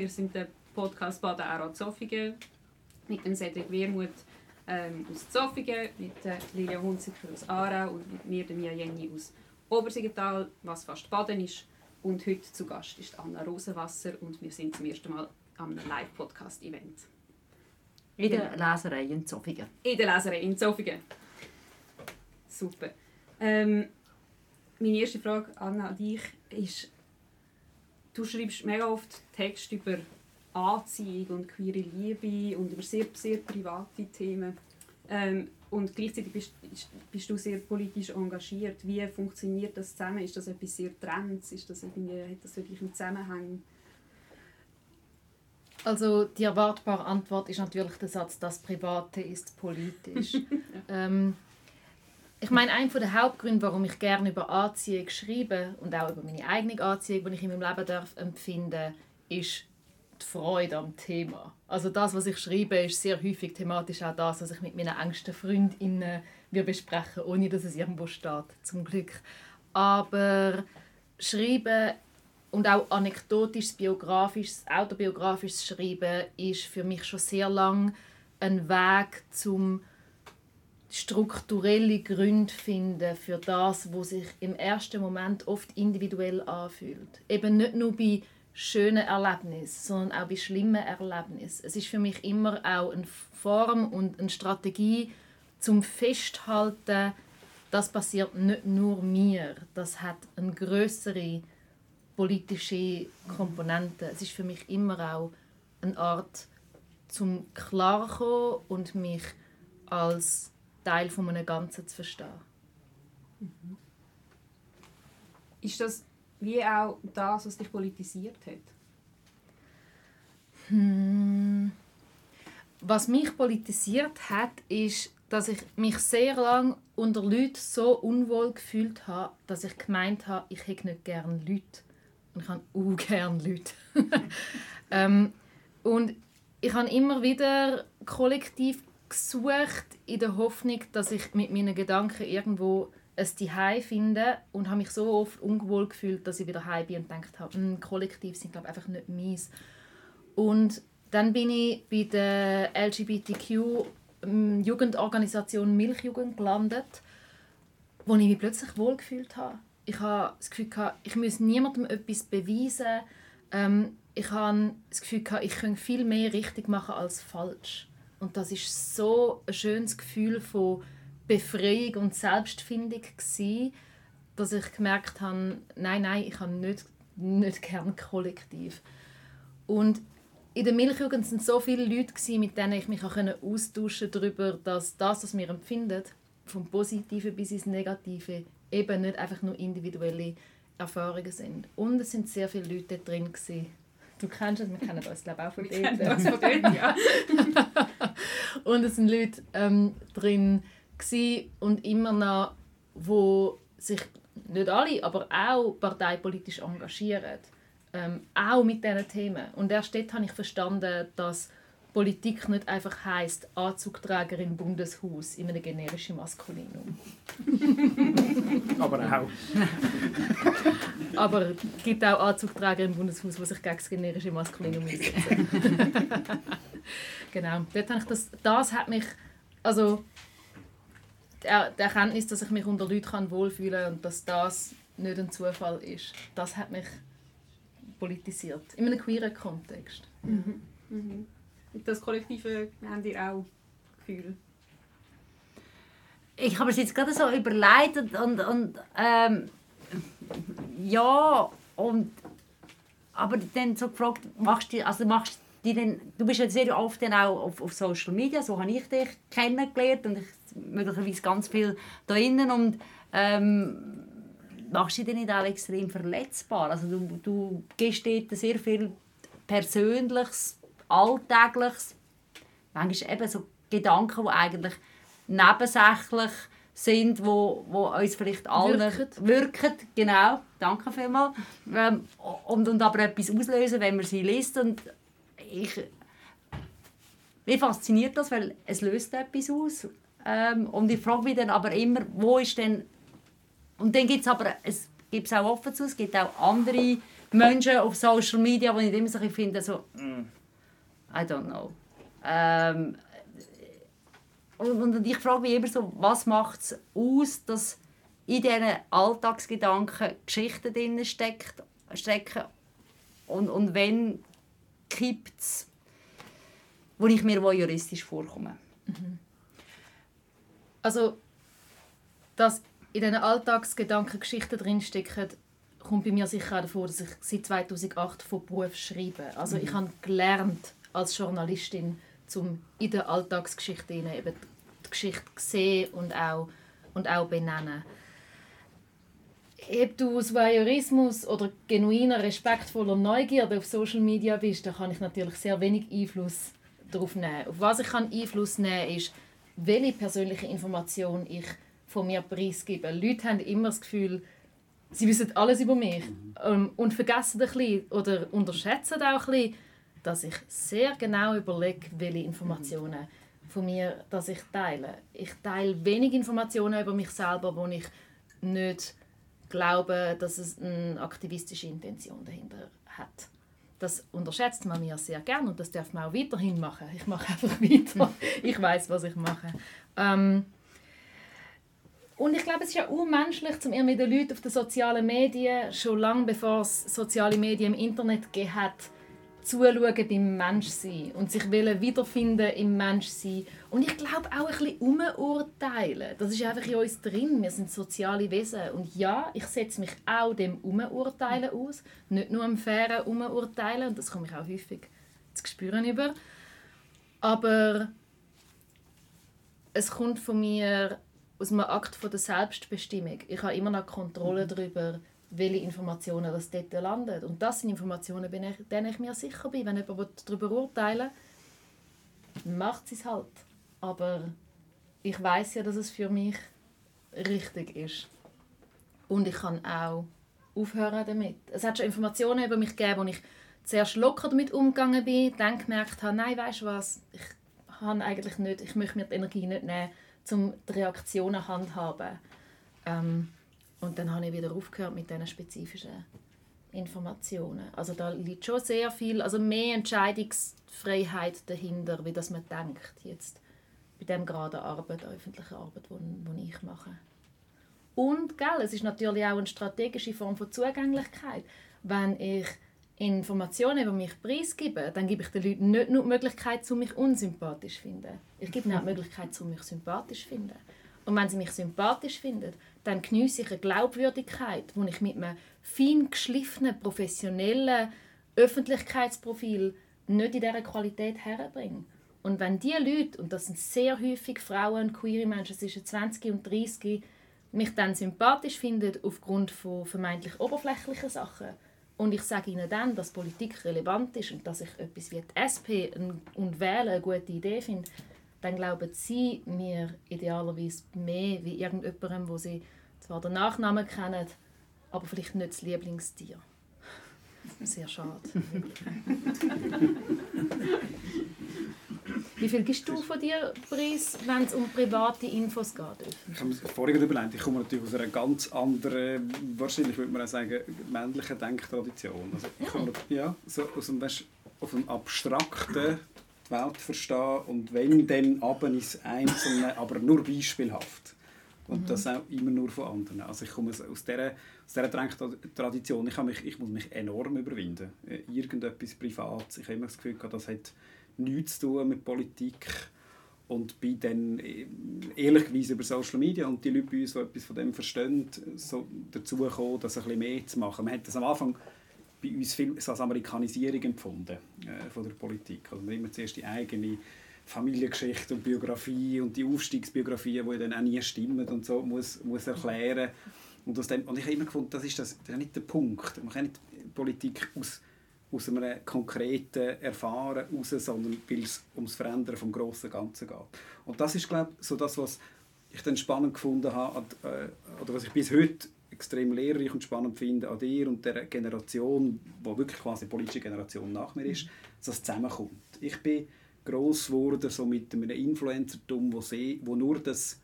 Wir sind der Podcast Baden Aarau Zofingen mit dem Cedric Wermuth ähm, aus Zofingen, mit der Lilia Hunziker aus Aarau und mit mir, der Mia Jenny aus Obersiggenthal, was fast Baden ist. Und heute zu Gast ist Anna Rosenwasser und wir sind zum ersten Mal am Live-Podcast-Event. In der Leserei in Zofingen. In der Leserei in Zofingen. Super. Ähm, meine erste Frage, Anna, an dich ist, du schreibst mega oft Texte über Anziehung und queere Liebe und über sehr, sehr private Themen. Ähm, und gleichzeitig bist, bist, du sehr politisch engagiert. Wie funktioniert das zusammen? Ist das etwas sehr Trends? Ist das irgendwie, hat das wirklich einen Zusammenhang? Also die erwartbare Antwort ist natürlich der Satz, das Private ist politisch. ja. ähm, ich meine, einer der Hauptgründe, warum ich gerne über Anziehung schreibe und auch über meine eigene Anziehung, die ich in meinem Leben darf empfinden, ist die Freude am Thema. Also das, was ich schreibe, ist sehr häufig thematisch auch das, was ich mit meinen engsten Freundinnen wir besprechen, ohne dass es irgendwo steht, zum Glück. Aber schreiben und auch anekdotisches, biografisches, autobiografisches Schreiben ist für mich schon sehr lang ein Weg zum strukturelle Gründe finden für das, was sich im ersten Moment oft individuell anfühlt. Eben nicht nur bei schönen Erlebnissen, sondern auch bei schlimmen Erlebnissen. Es ist für mich immer auch eine Form und eine Strategie zum Festhalten, das passiert nicht nur mir, das hat eine größere politische Komponente. Es ist für mich immer auch eine Art zum klarkommen und mich als Teil von einem Ganzen zu verstehen. Mhm. Ist das wie auch das, was dich politisiert hat? Hm. Was mich politisiert hat, ist, dass ich mich sehr lange unter Leuten so unwohl gefühlt habe, dass ich gemeint habe, ich hätte nicht gerne Leute. Und ich habe auch gerne Leute. ähm, und ich habe immer wieder kollektiv gesucht in der Hoffnung, dass ich mit meinen Gedanken irgendwo ein Zuhause finde und habe mich so oft unwohl gefühlt, dass ich wieder heim bin und gedacht habe, hm, Kollektiv sind glaube einfach nicht meins. Und dann bin ich bei der LGBTQ hm, Jugendorganisation Milchjugend gelandet, wo ich mich plötzlich wohlgefühlt habe. Ich habe das Gefühl gehabt, ich muss niemandem etwas beweisen. Ähm, ich habe das Gefühl gehabt, ich könnte viel mehr richtig machen als falsch. Und das ist so ein schönes Gefühl von Befreiung und Selbstfindung gewesen, dass ich gemerkt habe, nein, nein, ich habe nicht, nicht gern kollektiv. Und in der Milchjugend sind so viele Leute gewesen, mit denen ich mich auch austauschen darüber, dass das, was wir empfinden, vom Positiven bis ins Negative, eben nicht einfach nur individuelle Erfahrungen sind. Und es sind sehr viele Leute drin gewesen. Du kennst es, wir kennen uns glaube auch von dort. Wir kennen uns von dort, ja. und es sind Leute ähm, drin und immer noch, wo sich nicht alle, aber auch parteipolitisch engagieren. Ähm, auch mit diesen Themen. Und erst dort habe ich verstanden, dass Politik nicht einfach heisst Anzugträgerin im Bundeshaus in einem generischen Maskulinum. Aber auch. Aber es gibt auch Anzugträger im Bundeshaus, die sich gegen das generische Maskulinum einsetzen. genau. Dort habe ich das, das hat mich, also die Erkenntnis, dass ich mich unter Leuten wohlfühlen kann und dass das nicht ein Zufall ist, das hat mich politisiert. In einem queeren Kontext. Mhm. Mhm. Das Kollektive haben ihr auch Gefühl? Ich habe es jetzt gerade so überlegt und, und, und ähm, ja und aber dann so gefragt, machst du, also machst die denn, du bist ja sehr oft dann auch auf, auf Social Media, so habe ich dich kennengelernt und ich möglicherweise ganz viel da innen und ähm, machst du dich nicht auch extrem verletzbar? Also du, du gibst dort sehr viel Persönliches, Alltägliches, manchmal eben so Gedanken, die eigentlich nebensächlich sind, wo, wo uns vielleicht allen wirken. wirken. Genau, danke vielmals. Ähm, und, und aber etwas auslösen, wenn man sie liest. Und ich, mich fasziniert das, weil es löst etwas aus. Ähm, und ich frage mich dann aber immer, wo ist denn... Und dann gibt es aber ein gebe es auch offen zu, es gibt auch andere Menschen auf Social Media, die ich immer so finde, so, mm, I don't know. Ähm, und, ich frage mich immer so, was macht es aus, dass in diesen Alltagsgedanken Geschichten drin steckt, stecken und, und wenn kippt es, wo ich mir juristisch vorkomme. Mhm. Also, dass in diesen Alltagsgedanken Geschichten drinstecken, kommt bei mir sicher auch davor, dass ich seit 2008 von Beruf schreibe. Also mhm. ich habe gelernt als Journalistin, um in der Alltagsgeschichte eben die Geschichte sehen und auch, und auch benennen. Ob du aus Voyeurismus oder genuiner, respektvoller Neugierde auf Social Media bist, da kann ich natürlich sehr wenig Einfluss darauf nehmen. Auf was ich Einfluss nehmen kann, ist, welche persönliche Information ich von mir preisgebe. Leute haben immer das Gefühl, sie wissen alles über mich ähm, und vergessen ein bisschen oder unterschätzen auch ein bisschen, dass ich sehr genau überlege, welche Informationen von mir dass ich teile. Ich teile wenig Informationen über mich selber, wo ich nicht glaube, dass es eine aktivistische Intention dahinter hat. Das unterschätzt man mir sehr gern und das darf man auch weiterhin machen. Ich mache einfach weiter. Ich weiß, was ich mache. Ähm, und ich glaube, es ist ja unmenschlich, um mit den Leuten auf den sozialen Medien, schon lange bevor es soziale Medien im Internet gegeben hat, zuschauen beim Menschsein und sich wiederfinden im Menschsein. Und ich glaube auch ein bisschen umurteilen. Das ist einfach in uns drin. Wir sind soziale Wesen. Und ja, ich setze mich auch dem Umurteilen aus. Nicht nur am fairen Umurteilen. Und das komme ich auch häufig zu spüren über. Aber es kommt von mir aus einem Akt von der Selbstbestimmung. Ich habe immer noch Kontrolle darüber, welche Informationen das dort landen. Und das sind Informationen, denen ich mir sicher bin. Wenn jemand darüber urteilen will, macht es halt. Aber ich weiß ja, dass es für mich richtig ist. Und ich kann auch aufhören damit. Es hat schon Informationen über mich gegeben, wo ich zuerst locker damit umgegangen bin, dann gemerkt habe, nein, weißt du was, ich habe eigentlich nicht, ich möchte mir die Energie nicht nehmen, um die Reaktionen handhaben. Ähm, und dann habe ich wieder aufgehört mit diesen spezifischen Informationen. Also da liegt schon sehr viel, also mehr Entscheidungsfreiheit dahinter, wie das man denkt jetzt bei dem gerade Arbeit, öffentliche Arbeit, die ich mache. Und gell, es ist natürlich auch eine strategische Form von Zugänglichkeit. Wenn ich Informationen über mich preisgebe, dann gebe ich den Leuten nicht nur die Möglichkeit, mich unsympathisch zu finden. Ich gebe ihnen auch die Möglichkeit, mich sympathisch zu finden. Und wenn sie mich sympathisch finden, dann geniesse ich eine Glaubwürdigkeit, die ich mit einem fein geschliffenen, professionellen Öffentlichkeitsprofil nicht in dieser Qualität herbringe. Und wenn diese Leute, und das sind sehr häufig Frauen queere Menschen zwischen 20 und 30, mich dann sympathisch finden aufgrund von vermeintlich oberflächlichen Sachen und ich sage ihnen dann, dass Politik relevant ist und dass ich etwas wie die SP und Wählen eine gute Idee finde, dann glauben sie mir idealerweise mehr wie irgendjemandem, wo sie zwar den Nachnamen kennen, aber vielleicht nicht das Lieblingstier. Sehr schade. Wie viel gibst du von dir Preis, wenn es um private Infos geht? Ich habe mir vorhin überlegt, ich komme natürlich aus einer ganz anderen, wahrscheinlich würde man auch sagen, männlichen Denktradition. Also ich komme, ja, so aus einem, weißt, auf einem abstrakten die Welt verstehen und wenn, dann ab ins Einzelne, aber nur beispielhaft. Und mhm. das auch immer nur von anderen. Also ich komme aus dieser, aus dieser Denktradition, ich, mich, ich muss mich enorm überwinden. Äh, irgendetwas Privates, ich habe immer das Gefühl, das hat nichts zu tun mit Politik und bin dann äh, ehrlicherweise über Social Media und die Leute bei uns, die etwas von dem verstehen, so dazu gekommen, das ein bisschen mehr zu machen. Man hat das am Anfang bei uns viel als Amerikanisierung empfunden äh, von der Politik. Also man immer zuerst die eigene Familiengeschichte und Biografie und die Aufstiegsbiografien, die dann auch nie stimmen und so, muss, muss erklären. Und, aus dem, und ich habe immer gefunden, das ist, das, das ist nicht der Punkt. Man kann nicht Politik aus aus einem konkreten Erfahren heraus, sondern weil es ums Verändern vom grossen Ganzen geht. Und das ist, glaube ich, so das, was ich dann spannend gefunden habe, äh, oder was ich bis heute extrem lehrreich und spannend finde an dir und der Generation, die wirklich quasi die politische Generation nach mir ist, dass das zusammenkommt. Ich bin gross geworden so mit einem Influencertum, wo, sie, wo nur das,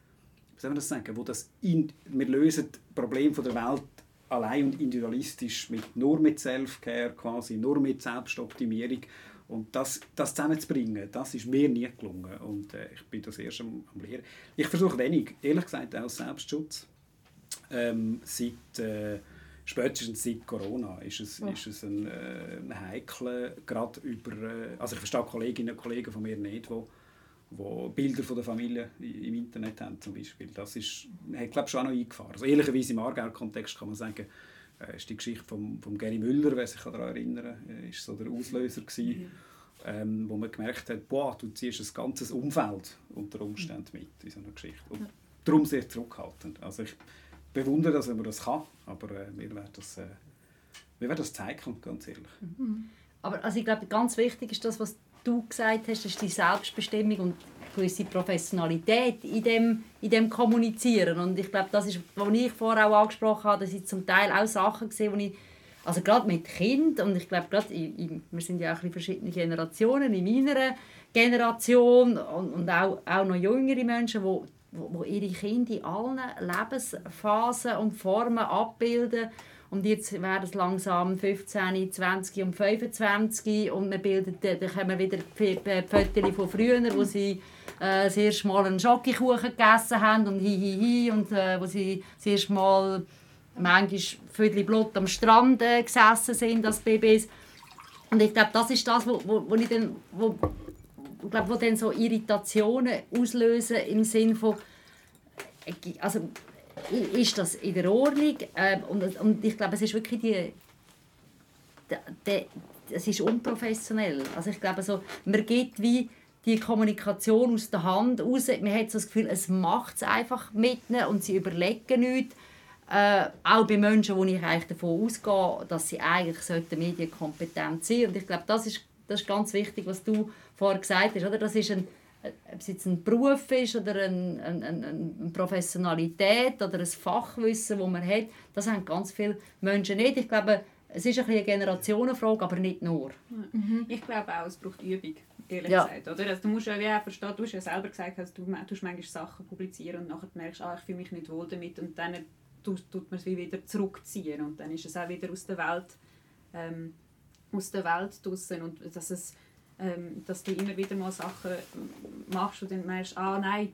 wie soll man das sagen, wo das in, wir lösen Probleme der Welt allein und individualistisch, mit, nur mit Self-Care quasi, nur mit Selbstoptimierung. Und das, das zusammenzubringen, das ist mir nie gelungen. Und äh, ich bin das erst am, am Lehren. Ich versuche wenig, ehrlich gesagt, aus Selbstschutz. Ähm, seit, äh, spätestens seit Corona ist es, ja. ist es ein, äh, ein heikel, gerade über, äh, also ich verstehe Kolleginnen und Kollegen von mir nicht, die wo Bilder von der Familie im Internet haben zum Beispiel. Das ist, hat glaube schon auch noch eingefahren. Also ehrlicherweise im Aargau-Kontext kann man sagen, äh, ist die Geschichte von vom Gary Müller, wer sich daran erinnern kann, ist so der Auslöser gewesen, mhm. ähm, wo man gemerkt hat, boah, du ziehst ein ganzes Umfeld unter Umständen mit in so einer Geschichte. Und ja. darum sehr zurückhaltend. Also ich bewundere, dass man das kann, aber äh, wir werden das, äh, wir werden das zeigen, ganz ehrlich. Mhm. Aber also ich glaube, ganz wichtig ist das, was du gesagt hast, ist die Selbstbestimmung und gewisse Professionalität in dem, in dem Kommunizieren. Und ich glaube, das ist, was ich vorher auch angesprochen habe, dass ich zum Teil auch Sachen gesehen wo ich also gerade mit Kind und ich glaube gerade, wir sind ja auch in verschiedene Generationen, in meiner Generation und, und auch, auch noch jüngere Menschen, wo, wo, ihre Kinder in allen Lebensphasen und Formen abbilden und jetzt werden es langsam 15, 20 und 25 und man bildet, dann kommen wieder Fotos von früher, wo sie äh, das erste Mal einen Schokokuchen gegessen haben und hi, hi, hi und äh, wo sie das erste Mal manchmal Viertel Blut am Strand äh, gesessen sind als Babys. Und ich glaube, das ist das, wo, wo, wo ich dann, wo, glaub, wo dann so Irritationen auslösen im Sinn von äh, also ist das in der Ordnung. Ähm, und, und ich glaube, es ist wirklich die, die, die es ist unprofessionell. Also ich glaube, so, man geht wie die Kommunikation aus der Hand raus. Man hat so das Gefühl, es macht es einfach mit und sie überlegen nichts. Äh, auch bei Menschen, wo ich eigentlich davon ausgehe, dass sie eigentlich medienkompetent sollten. Und ich glaube, das ist, das ist ganz wichtig, was du vorher gesagt hast. Oder? Das ist ein, ob es jetzt ein Beruf ist oder eine, eine, eine Professionalität oder ein Fachwissen, das man hat, das haben ganz viele Menschen nicht. Ich glaube, es ist eine Generationenfrage, aber nicht nur. Mhm. Ich glaube auch, es braucht Übung, ehrlich ja. gesagt. Oder? Also, du musst ja wie verstehen, du hast ja selber gesagt, dass du, du manchmal Sachen publizieren und nachher merkst, ah, ich fühle mich nicht wohl damit und dann tut man es wieder zurückziehen und dann ist es auch wieder aus der Welt ähm, aus der Welt draussen und dass es ähm, dass du immer wieder mal Sachen machst und dann merkst, ah nein,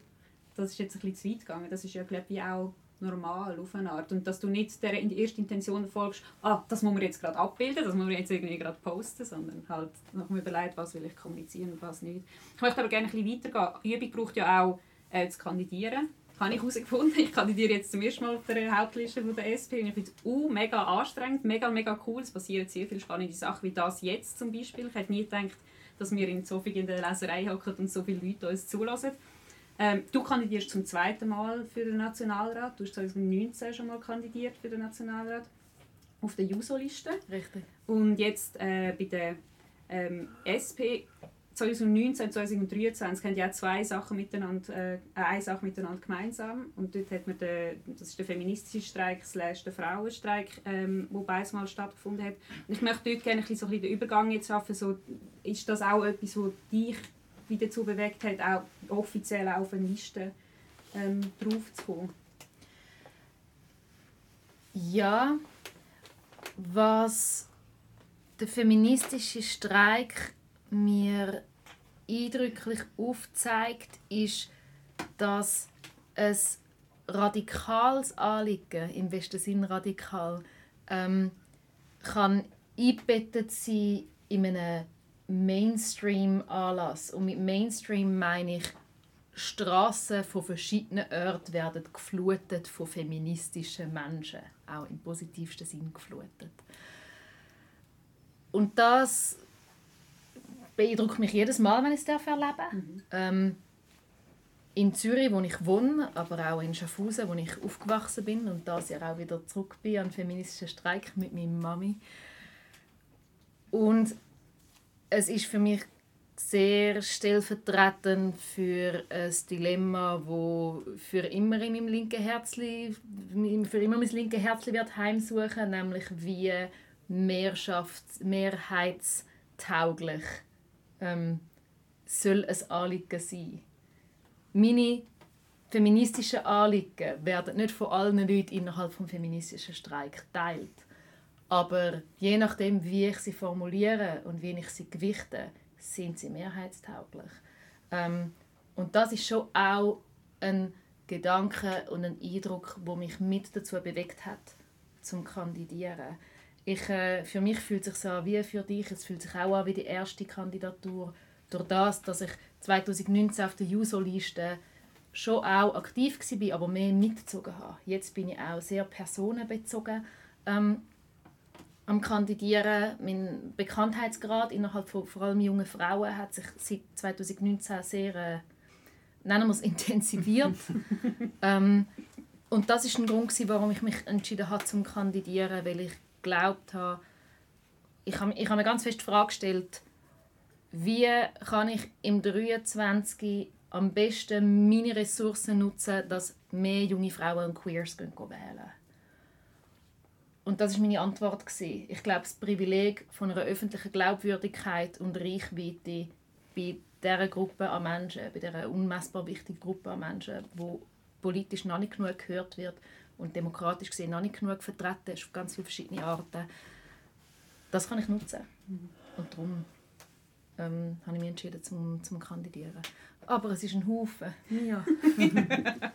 das ist jetzt ein bisschen zu weit gegangen. Das ist ja, glaube ich, auch normal auf eine Art. Und dass du nicht der in die erste Intention folgst, ah, das muss man jetzt gerade abbilden, das muss man jetzt irgendwie gerade posten, sondern halt noch mal überlegt, was will ich kommunizieren und was nicht. Ich möchte aber gerne ein bisschen weitergehen. Übung braucht ja auch äh, zu kandidieren. Habe ich herausgefunden. Ich kandidiere jetzt zum ersten Mal auf der Hauptliste von der SP und ich finde es uh, mega anstrengend, mega, mega cool. Es passieren sehr viele spannende Sachen, wie das jetzt zum Beispiel. Ich hätte nie gedacht, dass wir in so viel in der Leserei hocken und so viele Leute uns zulassen. Ähm, du kandidierst zum zweiten Mal für den Nationalrat. Du hast 2019 schon mal kandidiert für den Nationalrat auf der JUSO-Liste. Richtig. Und jetzt äh, bei der ähm, SP 2019 und 2023 haben ja zwei Sachen miteinander, äh, eine Sache miteinander gemeinsam. Und dort hat man den, das ist der feministische Streik slash der Frauenstreik, ähm, wo beides mal stattgefunden hat. Und ich möchte dort gerne so ein bisschen den Übergang jetzt schaffen. So, ist das auch etwas, was dich wieder dazu bewegt hat, auch offiziell auf eine Liste ähm, draufzukommen? Ja, was der feministische Streik mir eindrücklich aufzeigt, ist, dass es radikales Anliegen, im besten Sinn radikal, ähm, kann eingebettet sein in einem Mainstream-Anlass. Und mit Mainstream meine ich, Straßen von verschiedenen Orten werden geflutet von feministischen Menschen, auch im positivsten Sinn geflutet. Und das beeindruckt mich jedes Mal, wenn ich es erleben darf. Mhm. Ähm, in Zürich, wo ich wohne, aber auch in Schaffhausen, wo ich aufgewachsen bin und das ja auch wieder zurück bin an feministischen Streik mit meiner Mami. Und es ist für mich sehr stellvertretend für ein Dilemma, wo für immer in meinem linken Herzli, für immer mein linke Herzli wird heimsuchen, nämlich wie Mehrschafts-, mehrheitstauglich ähm, soll ein Anliegen sein. Meine feministische Anliegen werden nicht von allen Leuten innerhalb des feministischen Streik geteilt. Aber je nachdem, wie ich sie formuliere und wie ich sie gewichte, sind sie mehrheitstauglich. Ähm, und das ist schon auch ein Gedanke und ein Eindruck, wo mich mit dazu bewegt hat, zum Kandidieren. Ich, äh, für mich fühlt es sich so an wie für dich. Es fühlt sich auch an wie die erste Kandidatur. Durch das, dass ich 2019 auf der Juso-Liste schon auch aktiv war, aber mehr mitgezogen habe. Jetzt bin ich auch sehr personenbezogen ähm, am Kandidieren. Mein Bekanntheitsgrad innerhalb von vor allem jungen Frauen hat sich seit 2019 sehr, äh, nennen wir es, intensiviert. ähm, und das ist ein Grund, warum ich mich entschieden habe zum Kandidieren, weil ich geglaubt habe, ich habe, ich habe mir ganz fest die Frage gestellt, wie kann ich im 23 am besten meine Ressourcen nutzen, dass mehr junge Frauen und Queers gehen wählen? Und das ist meine Antwort Ich glaube, das Privileg von einer öffentlichen Glaubwürdigkeit und Reichweite bei dieser Gruppe an Menschen, bei dieser unmessbar wichtigen Gruppe an Menschen, wo politisch noch nicht genug gehört wird und demokratisch gesehen noch nicht genug vertreten ist auf ganz viele verschiedene Arten, das kann ich nutzen. Und darum ähm, habe ich mich entschieden zum, zum Kandidieren. Aber es ist ein Haufen. Ja.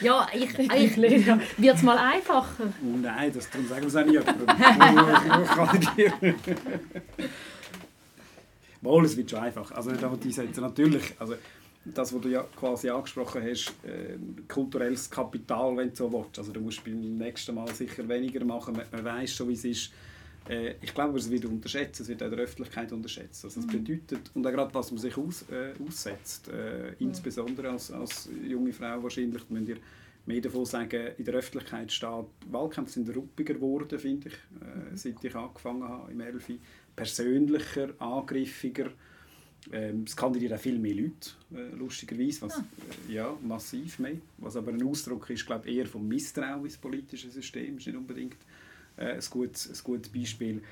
ja, ich, ich Wird es mal einfacher? Oh nein, das, darum sagen wir es auch nicht. Aber kandidieren. Wohl, es wird schon einfach. Also nicht einfach einsetzen. Natürlich, also das, was du ja quasi angesprochen hast, äh, kulturelles Kapital, wenn du so willst. Also du musst beim nächsten Mal sicher weniger machen. Man, man weiß schon, wie es ist äh, ich glaube, es wird unterschätzt, es wird auch in der Öffentlichkeit unterschätzt. Also das mhm. bedeutet, und auch gerade was man sich aus, äh, aussetzt, äh, insbesondere als, als junge Frau wahrscheinlich, wenn ihr mehr davon sagen, in der Öffentlichkeit steht, Wahlkämpfe sind ruppiger geworden, finde ich, äh, mhm. seit ich angefangen habe im Elfi. Persönlicher, angriffiger. Ähm, es kandidieren viel mehr Leute, äh, lustigerweise, was, ja. Ah. Äh, ja. massiv mehr. Was aber ein Ausdruck ist, glaube eher vom Misstrauen ins politische System, ist nicht unbedingt äh, ein, gutes, ein gutes Beispiel.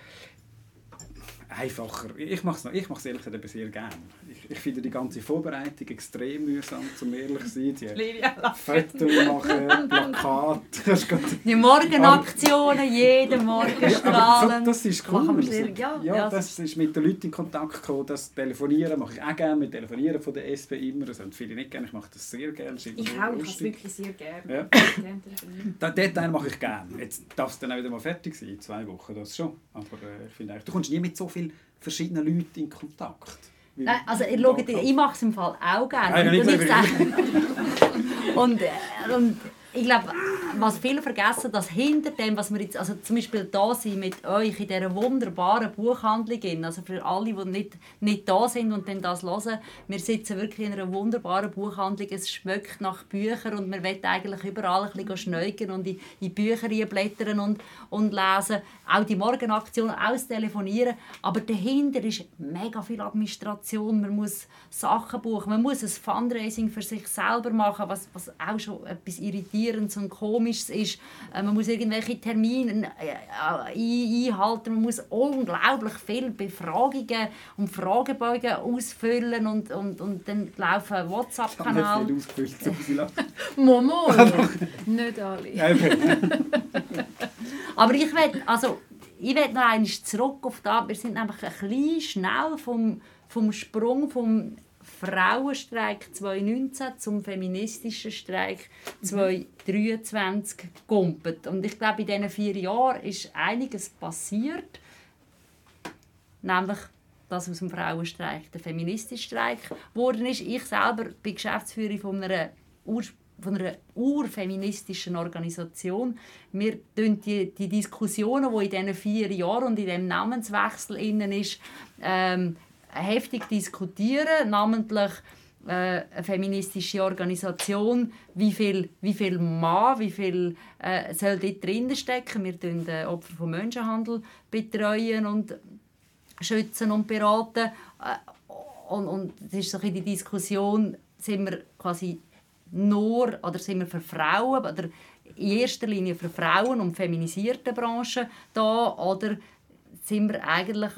Einfacher. Ich mache es ich mach's ehrlich gesagt sehr gerne. Ich, ich finde die ganze Vorbereitung extrem mühsam, zum ehrlich zu sein. Fotos machen, Plakate. die Morgenaktionen, jeden Morgen strahlend. Ja, das ist cool. Sehr, ja, ja, das ist mit den Leuten in Kontakt gekommen. Das Telefonieren mache ich auch gerne. Mit Telefonieren von der SP immer. Das haben viele nicht gerne. Ich mache das sehr gerne. Das ich auch, ich mache es wirklich sehr gerne. Ja. Den Teil mache ich gerne. Jetzt darf es dann auch wieder mal fertig sein, in zwei Wochen, das schon. Aber äh, ich finde du kommst nie mit so vielen verschiedenen Leuten in Kontakt. Nein, also ich, schaue, ich mache es im Fall auch gerne. Nein, und, ich und, äh, und ich glaube, was viele vergessen, dass hinter dem, was wir jetzt, also zum Beispiel da sind mit euch in dieser wunderbaren Buchhandlung, also für alle, die nicht, nicht da sind und dann das hören, wir sitzen wirklich in einer wunderbaren Buchhandlung, es schmeckt nach Büchern und wir wollen eigentlich überall ein bisschen schneugen und in, in Bücher blättern und, und lesen, auch die Morgenaktion austelefonieren, aber dahinter ist mega viel Administration, man muss Sachen buchen, man muss ein Fundraising für sich selber machen, was, was auch schon etwas irritiert Frustrierendes und Komisches ist. Äh, man muss irgendwelche Termine äh, einhalten, man muss unglaublich viele Befragungen und Fragebögen ausfüllen und, und, und dann laufen WhatsApp-Kanal. Ich habe nicht ausgefüllt, Momo! nicht alle. Aber ich will, also, ich will noch einmal zurück auf das. Wir sind nämlich ein bisschen schnell vom, vom Sprung vom Frauenstreik 2019 zum feministischen Streik 2023 gegumpelt. Und ich glaube, in diesen vier Jahren ist einiges passiert. Nämlich, dass aus dem Frauenstreik der feministische Streik geworden ist. Ich selber bin Geschäftsführerin von einer von einer urfeministischen Organisation. Wir die, die Diskussionen, die in diesen vier Jahren und in dem Namenswechsel innen ist, ähm, heftig diskutieren, namentlich äh, eine feministische Organisation, wie viel, wie viel Mann, wie viel äh, soll dort drin stecken. Wir betreuen äh, Opfer von Menschenhandel betreuen und schützen und beraten. Äh, und, und das ist so die Diskussion, sind wir quasi nur oder sind wir für Frauen oder in erster Linie für Frauen und feminisierte Branchen da oder sind wir eigentlich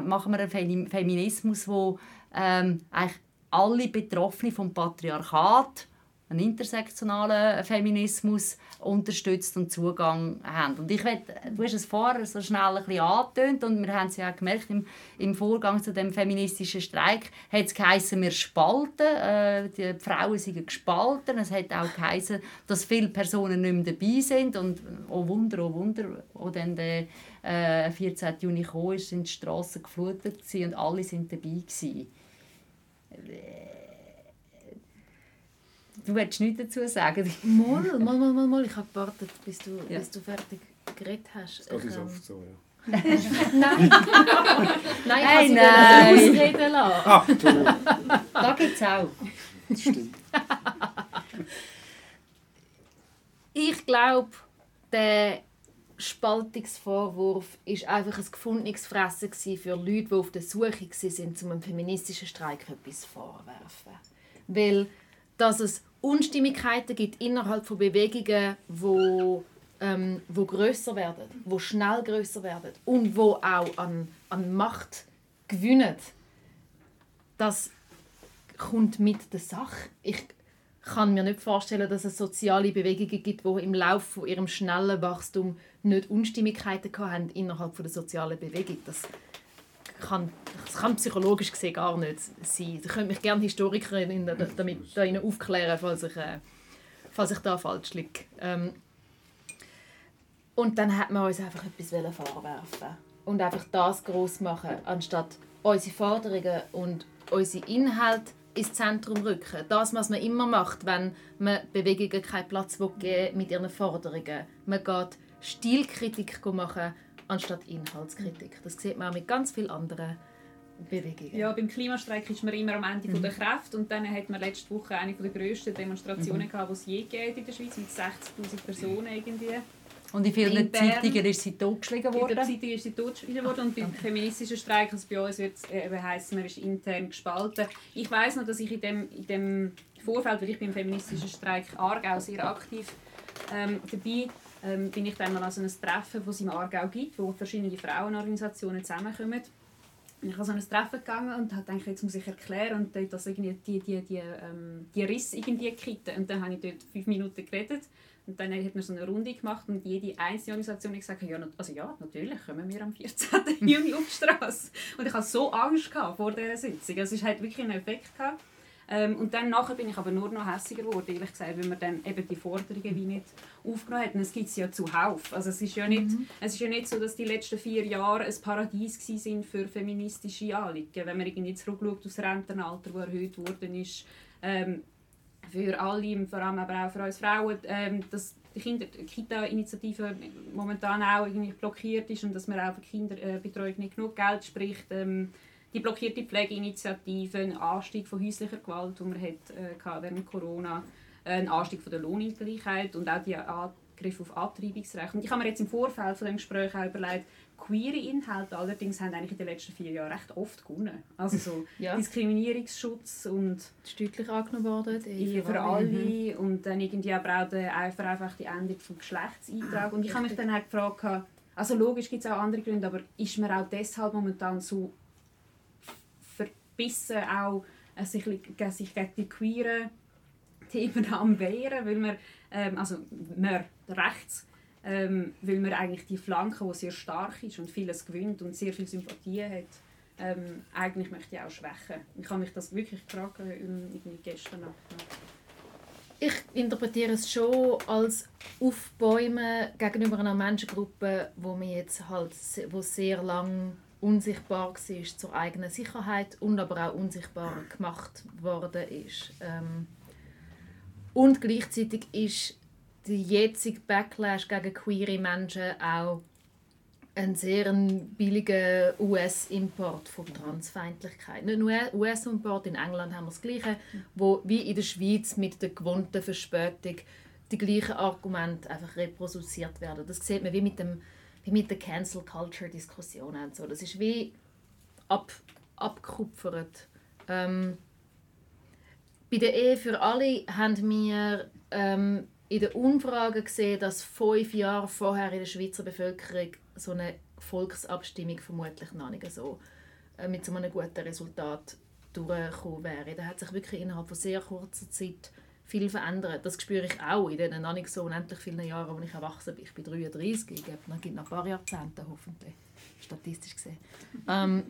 machen wir einen Feminismus, wo ähm, eigentlich alle Betroffenen vom Patriarchat einen intersektionalen Feminismus unterstützt und Zugang haben. Und ich will, du hast es vorher so schnell ein bisschen angetönt und wir haben es ja auch gemerkt im, im Vorgang zu dem feministischen Streik, hat es geheißen, wir spalten, äh, die Frauen sind gespalten, es hat auch geheißen, dass viele Personen nicht mehr dabei sind und oh Wunder, oh Wunder, wo dann der äh, 14. Juni kam, sind die Straßen geflutet und alle sind dabei gewesen. Du willst nichts dazu sagen? Mal, mal, mal, mal, mal. Ich habe gewartet, bis du, ja. bis du fertig geredet hast. Das geht uns oft so, ja. nein. nein, Hey, ich nein. habe sie ausreden lassen. Du. Da gibt es auch. Das stimmt. Ich glaube, der Spaltungsvorwurf ist einfach ein gefundenes Fressen für Leute, die auf der Suche waren, um einem feministischen Streik etwas vorwerfen. Weil, dass es Unstimmigkeiten gibt innerhalb von Bewegungen, wo ähm, wo größer werden, wo schnell größer werden und wo auch an, an Macht gewinnen, das kommt mit der Sache. Ich kann mir nicht vorstellen, dass es soziale Bewegungen gibt, die im Laufe von schnellen Wachstum nicht Unstimmigkeiten haben innerhalb der sozialen Bewegung. Das kann, das kann psychologisch gesehen gar nicht sein. Da könnte mich gerne Historikerin damit da aufklären, falls ich, äh, falls ich da falsch liege. Ähm, und dann hat man uns einfach etwas vorwerfen und einfach das groß machen, anstatt unsere Forderungen und unsere Inhalte ins Zentrum rücken. Das, was man immer macht, wenn man Bewegungen keinen Platz geben mit ihren Forderungen. Man geht Stilkritik machen, anstatt Inhaltskritik. Das sieht man auch mit ganz vielen anderen Bewegungen. Ja, beim Klimastreik ist man immer am Ende mhm. der Kräfte und dann hat man letzte Woche eine der grössten Demonstrationen mhm. gehabt, die es je gibt in der Schweiz mit 60'000 Personen irgendwie. Und in vielen in Zeitungen ist sie totgeschlagen worden? In der Zeitung ist sie totgeschlagen worden und beim feministischen Streik, also bei uns wird es äh, heißen, man ist intern gespalten. Ich weiß noch, dass ich in dem, in dem Vorfeld, weil ich beim feministischen Streik Aargau sehr aktiv ähm, dabei ähm, bin ich dann mal an so ein Treffen, das es im Aargau gibt, wo verschiedene Frauenorganisationen zusammenkommen. Und ich bin so ein Treffen gegangen und gedacht, jetzt muss ich erklären und dort das irgendwie die, die, die, ähm, die Riss irgendwie kitten. Und dann habe ich dort fünf Minuten geredet und dann hat man so eine Runde gemacht und jede einzelne Organisation hat gesagt, ja, also ja, natürlich kommen wir am 14. Juni auf die Straße. Und ich hatte so Angst vor dieser Sitzung. Also es hat wirklich einen Effekt gehabt. Ähm, und dann nachher bin ich aber nur noch hässiger geworden, ehrlich gesagt, weil man dann eben die Forderungen wie nicht aufgenommen hat. Und es gibt es ja zuhauf. Also es ist ja nicht, mhm. es ist ja nicht so, dass die letzten vier Jahre ein Paradies sind für feministische Anliegen. Wenn man irgendwie zurückschaut aufs Rentenalter, das erhöht worden ist, ähm, für alle, vor allem aber auch für uns Frauen, ähm, dass die Kinder Kita-Initiative momentan auch irgendwie blockiert ist und dass man auch für Kinderbetreuung nicht genug Geld spricht. Ähm, die blockierte Pflegeinitiative, ein Anstieg von häuslicher Gewalt, die man hat, äh, während Corona, äh, ein Anstieg von der Lohnungleichheit und auch die Angriff auf Abtreibungsrecht. Und ich habe mir jetzt im Vorfeld von dem Gespräch auch überlegt, queere Inhalte allerdings haben eigentlich in den letzten vier Jahren recht oft gewonnen. Also so ja. Diskriminierungsschutz und deutlich angenommen worden. Eh, für alle mhm. und dann irgendwie aber auch die vereinfachte Endung vom Geschlechtseintrag. Und ich habe mich dann auch gefragt, also logisch gibt es auch andere Gründe, aber ist man auch deshalb momentan so verbissen auch äh, sich, sich gegen die queeren Themen am wehren, weil man, ähm, also man rechts ähm, weil man eigentlich die Flanke, die sehr stark ist und vieles gewinnt und sehr viel Sympathie hat, ähm, eigentlich möchte ich auch schwächen. Ich habe mich das wirklich gefragt ähm, gestern Nacht. Ich interpretiere es schon als Aufbäumen gegenüber einer Menschengruppe, wo mir jetzt halt, wo sehr lang unsichtbar war zur eigenen Sicherheit und aber auch unsichtbar gemacht worden ist. Ähm, und gleichzeitig ist der jetzige Backlash gegen queere Menschen auch ein sehr billiger US-Import von Transfeindlichkeit. Nicht nur US-Import, in England haben wir das Gleiche, wo wie in der Schweiz mit der gewohnten Verspätung die gleichen Argumente einfach reproduziert werden. Das sieht man wie mit, dem, wie mit der Cancel Culture Diskussion so. Das ist wie ab, abgekupfert. Ähm, bei der Ehe für alle haben wir ähm, in der Umfrage gesehen, dass fünf Jahre vorher in der Schweizer Bevölkerung so eine Volksabstimmung vermutlich noch nicht so äh, mit so einem guten Resultat durchgekommen wäre. Da hat sich wirklich innerhalb von sehr kurzer Zeit viel verändert. Das spüre ich auch in den noch nicht so unendlich vielen Jahren, wo ich erwachsen bin. Ich bin 33, ich glaube, noch noch ein paar Jahrzehnte hoffentlich, statistisch gesehen. Ähm,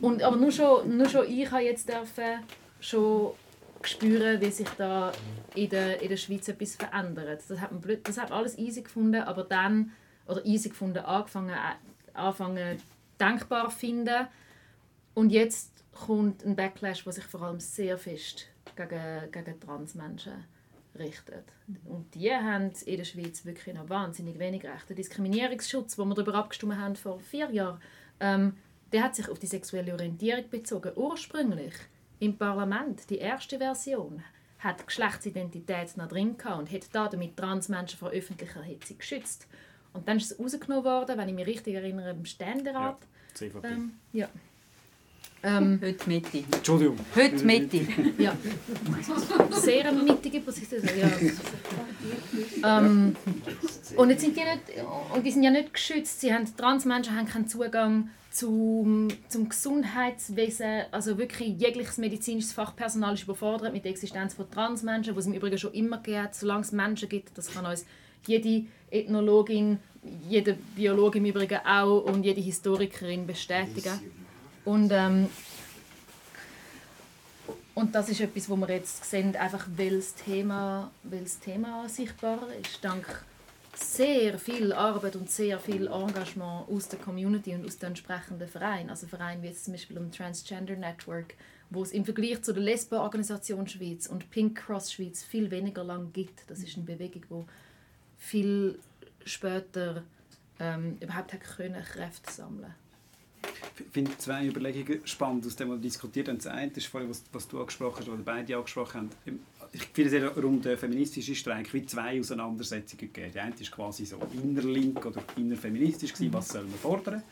und, aber nur schon, nur schon ich habe jetzt dürfen schon spüren, wie sich da in der, in der Schweiz etwas verändert. Das hat, man blöd, das hat alles easy gefunden, aber dann, oder easy gefunden, angefangen, angefangen denkbar finden. Und jetzt kommt ein Backlash, der sich vor allem sehr fest gegen, gegen Transmenschen richtet. Und die haben in der Schweiz wirklich noch wahnsinnig wenig Rechte. Der Diskriminierungsschutz, wo wir darüber abgestimmt haben vor vier Jahren, ähm, der hat sich auf die sexuelle Orientierung bezogen. Ursprünglich im Parlament, die erste Version, hat Geschlechtsidentität noch drin und hat damit Transmenschen vor öffentlicher Hetze geschützt. Und dann ist es rausgenommen worden, wenn ich mich richtig erinnere, im Ständerat. Ja, ähm, ja. Ähm, Heute Mitte. Entschuldigung. Heute Mitte. ja. Sehr eine mittige Position. Ja. ähm, und, jetzt sind die nicht, und die sind ja nicht geschützt. Sie haben, Transmenschen haben keinen Zugang zum, zum Gesundheitswesen. Also wirklich jegliches medizinisches Fachpersonal ist überfordert mit der Existenz von Transmenschen, was es im Übrigen schon immer gibt. Solange es Menschen gibt, das kann uns jede Ethnologin, jede Biologin im Übrigen auch und jede Historikerin bestätigen. Und, ähm, und das ist etwas, wo wir jetzt sehen, einfach weil das Thema, weil Thema sichtbar ist. Dank sehr viel Arbeit und sehr viel Engagement aus der Community und aus den entsprechenden Vereinen. Also Vereine wie zum Beispiel im Transgender Network, wo es im Vergleich zu der Lesbo-Organisation Schweiz und Pink Cross Schweiz viel weniger lang gibt. Das ist eine Bewegung, die viel später ähm, überhaupt hat können Kräfte sammeln ich finde zwei Überlegungen spannend, aus dem wir diskutiert haben. Das eine ist vorhin, was, was du angesprochen hast, oder beide angesprochen haben. Ich finde es rund den feministischen Streik wie zwei Auseinandersetzungen gegeben. Die eine ist quasi so innerlink oder innerfeministisch gewesen, was soll man fordern.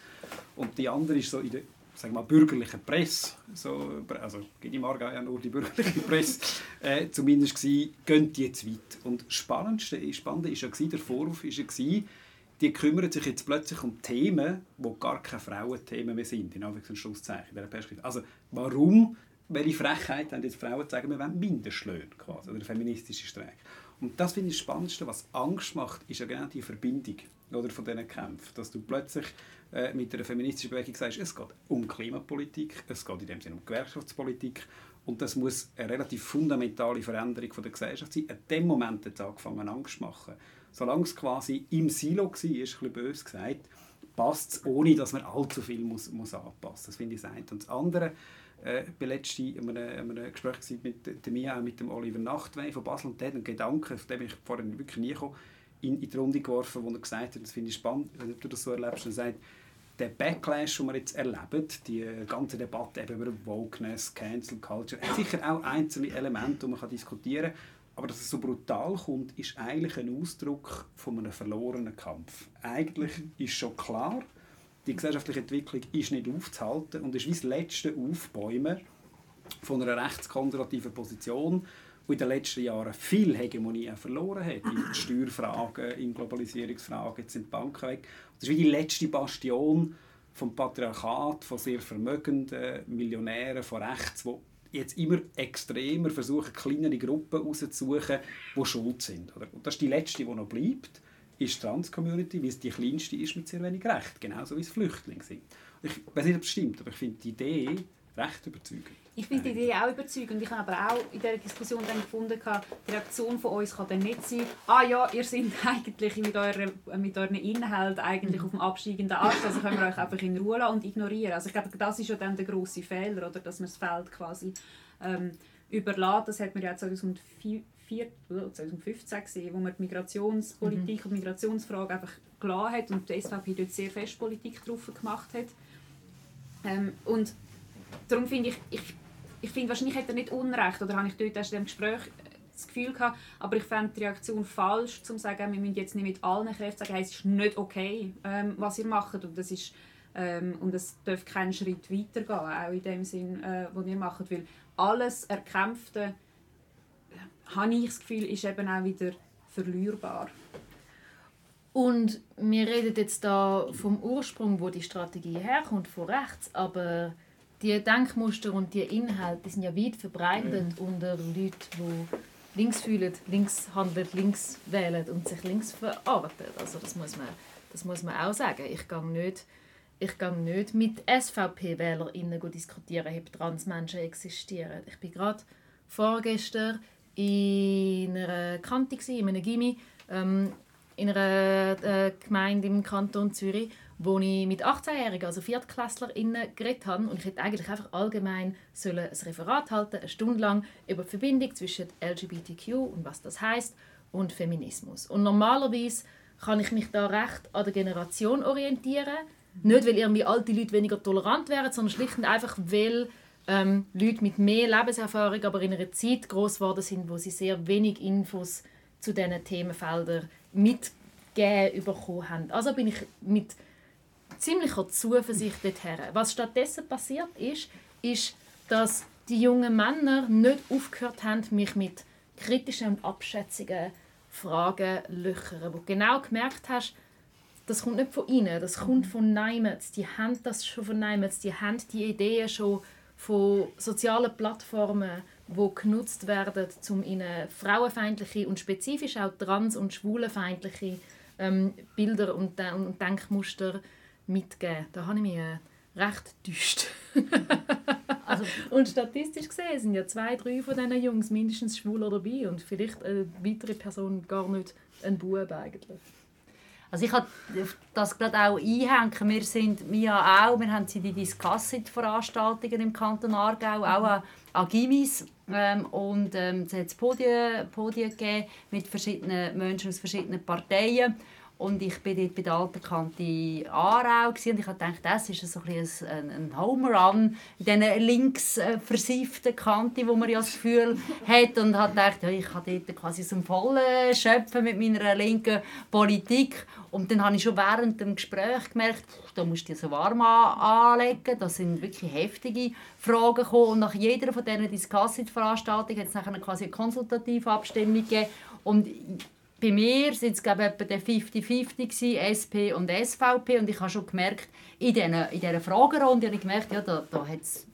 Und die andere ist so in der sagen wir mal, bürgerlichen Presse, so, also geht im Aargau ja nur die bürgerliche Presse, äh, zumindest gewesen, gehen die jetzt weit. Und das Spannendste, Spannende war ja, der Vorwurf war ja, die kümmern sich jetzt plötzlich um Themen, die gar keine Frauenthemen mehr sind, in Anführungszeichen, in dieser Perspektive. Also warum, welche Frechheit haben jetzt Frauen zu sagen, wir wollen Mindestlöhne quasi, oder feministische Streik. Und das finde ich das Spannendste, was Angst macht, ist ja genau die Verbindung oder, von diesen Kämpfen. Dass du plötzlich äh, mit einer feministischen Bewegung sagst, es geht um Klimapolitik, es geht in dem Sinne um Gewerkschaftspolitik und das muss eine relativ fundamentale Veränderung von der Gesellschaft sein. In dem Moment hat es angefangen, Angst zu machen solange es quasi im Silo war, ist ein bisschen böse gesagt, passt es, ohne dass man allzu viel muss, muss anpassen Das finde ich das eine. Und das andere, äh, ich war letztens in einem, einem Gespräch mit der Mia, mit dem Oliver Nachtwey von Basel und der hat einen Gedanken, den bin ich vorhin wirklich nie gekommen, in, in die Runde geworfen, wo er gesagt hat, das finde ich spannend, wenn du das so erlebst, er sagt, der Backlash, den wir jetzt erleben, die ganze Debatte eben über Wokeness, Cancel Culture, hat sicher auch einzelne Elemente, die man diskutieren kann. Aber dass es so brutal kommt, ist eigentlich ein Ausdruck von einem verlorenen Kampf. Eigentlich ist schon klar, die gesellschaftliche Entwicklung ist nicht aufzuhalten und ist wie das letzte Aufbäumen von einer rechtskonservativen Position, die in den letzten Jahren viel Hegemonie verloren hat. In Steuerfragen, in Globalisierungsfragen, jetzt sind die Banken weg. Das ist wie die letzte Bastion vom Patriarchat, von sehr vermögenden Millionären von rechts, die jetzt immer extremer versuchen, kleinere Gruppen rauszusuchen, die schuld sind. Und das ist die letzte, die noch bleibt, ist die Trans-Community, weil es die kleinste ist mit sehr wenig Recht, genauso wie es Flüchtlinge sind. Ich weiß nicht, ob es stimmt, aber ich finde die Idee recht überzeugend. Ich finde die Idee auch überzeugend. Ich habe aber auch in dieser Diskussion dann gefunden, die Reaktion von uns kann dann nicht sein, ah ja, ihr seid eigentlich mit, eurer, mit euren Inhalten eigentlich auf dem absteigenden Ast, also können wir euch einfach in Ruhe lassen und ignorieren. Also ich glaube, das ist ja dann der grosse Fehler, oder, dass man das Feld quasi ähm, überlässt. Das hat man ja 2004, 2015 gesehen, wo man die Migrationspolitik mhm. und Migrationsfrage einfach gelassen hat und die SVP dort sehr fest Politik drauf gemacht hat. Ähm, und darum finde ich, ich, ich finde, wahrscheinlich hat er nicht Unrecht, oder habe ich dort erst in dem Gespräch das Gefühl gehabt, aber ich fände die Reaktion falsch, zu sagen, wir müssen jetzt nicht mit allen Kräften sagen, hey, es ist nicht okay, ähm, was ihr macht und das ist ähm, und es darf keinen Schritt weitergehen, auch in dem Sinn, äh, was ihr macht, weil alles Erkämpfte, äh, habe ich das Gefühl, ist eben auch wieder verlierbar. Und wir reden jetzt da vom Ursprung, wo die Strategie herkommt, von rechts, aber die Denkmuster und die Inhalte die sind ja weit verbreitet ja. unter Leuten, die links fühlen, links handeln, links wählen und sich links verarbeiten. Also das muss man, das muss man auch sagen. Ich gehe nicht, ich gehe nicht mit SVP-WählerInnen diskutieren, ob Transmenschen existieren. Ich bin gerade vorgestern in einer Kante, in einem Gimmi, ähm, in einer äh, Gemeinde im Kanton Zürich, wo ich mit 18-Jährigen, also ViertklässlerInnen, geredet habe. Und ich hätte eigentlich einfach allgemein sollen ein Referat halten, eine Stunde lang, über die Verbindung zwischen LGBTQ und was das heißt und Feminismus. Und normalerweise kann ich mich da recht an der Generation orientieren. Nicht, weil irgendwie alte Leute weniger tolerant wären, sondern schlicht und einfach, weil ähm, Leute mit mehr Lebenserfahrung, aber in einer Zeit groß geworden sind, wo sie sehr wenig Infos zu diesen Themenfeldern mitgegeben bekommen haben. Also bin ich mit ziemlicher Zuversicht dorthin. Was stattdessen passiert ist, ist, dass die jungen Männer nicht aufgehört haben, mich mit kritischen und abschätzigen Fragen zu löchern. Wo du genau gemerkt hast, das kommt nicht von ihnen, das kommt von Neimets. Die haben das schon von Neimets, die haben die Ideen schon von sozialen Plattformen, die genutzt werden, um ihnen frauenfeindliche und spezifisch auch trans- und schwulenfeindliche ähm, Bilder und, und Denkmuster mitgeben. Da habe ich mich äh, recht getäuscht. also, und statistisch gesehen sind ja zwei, drei von diesen Jungs mindestens schwul dabei und vielleicht eine weitere Person gar nicht ein Bub eigentlich. Also ich kann das gerade auch einhängen. Wir sind wir auch, wir haben die Discussit-Veranstaltungen im Kanton Aargau, auch an, an Gimis. Ähm, und ähm, es hat Podien, Podien gegeben mit verschiedenen Menschen aus verschiedenen Parteien. Und ich war dort bei der alten Kante Aarau und ich dachte, das ist so ein, ein Home Run in dieser links äh, Kante, wo man ja das Gefühl hat. Und habe gedacht, ja, ich kann dort quasi zum Vollen schöpfen mit meiner linken Politik. Und dann habe ich schon während dem Gespräch gemerkt, da musst du dir so warm anlegen. Da sind wirklich heftige Fragen gekommen. Und nach jeder von diesen Discussit-Veranstaltungen hat es quasi eine konsultative Abstimmung gegeben. Und bei mir waren es glaube etwa 50-50 SP und SVP und ich habe schon gemerkt, in dieser, in dieser Fragerunde habe ich gemerkt, ja, da, da hat es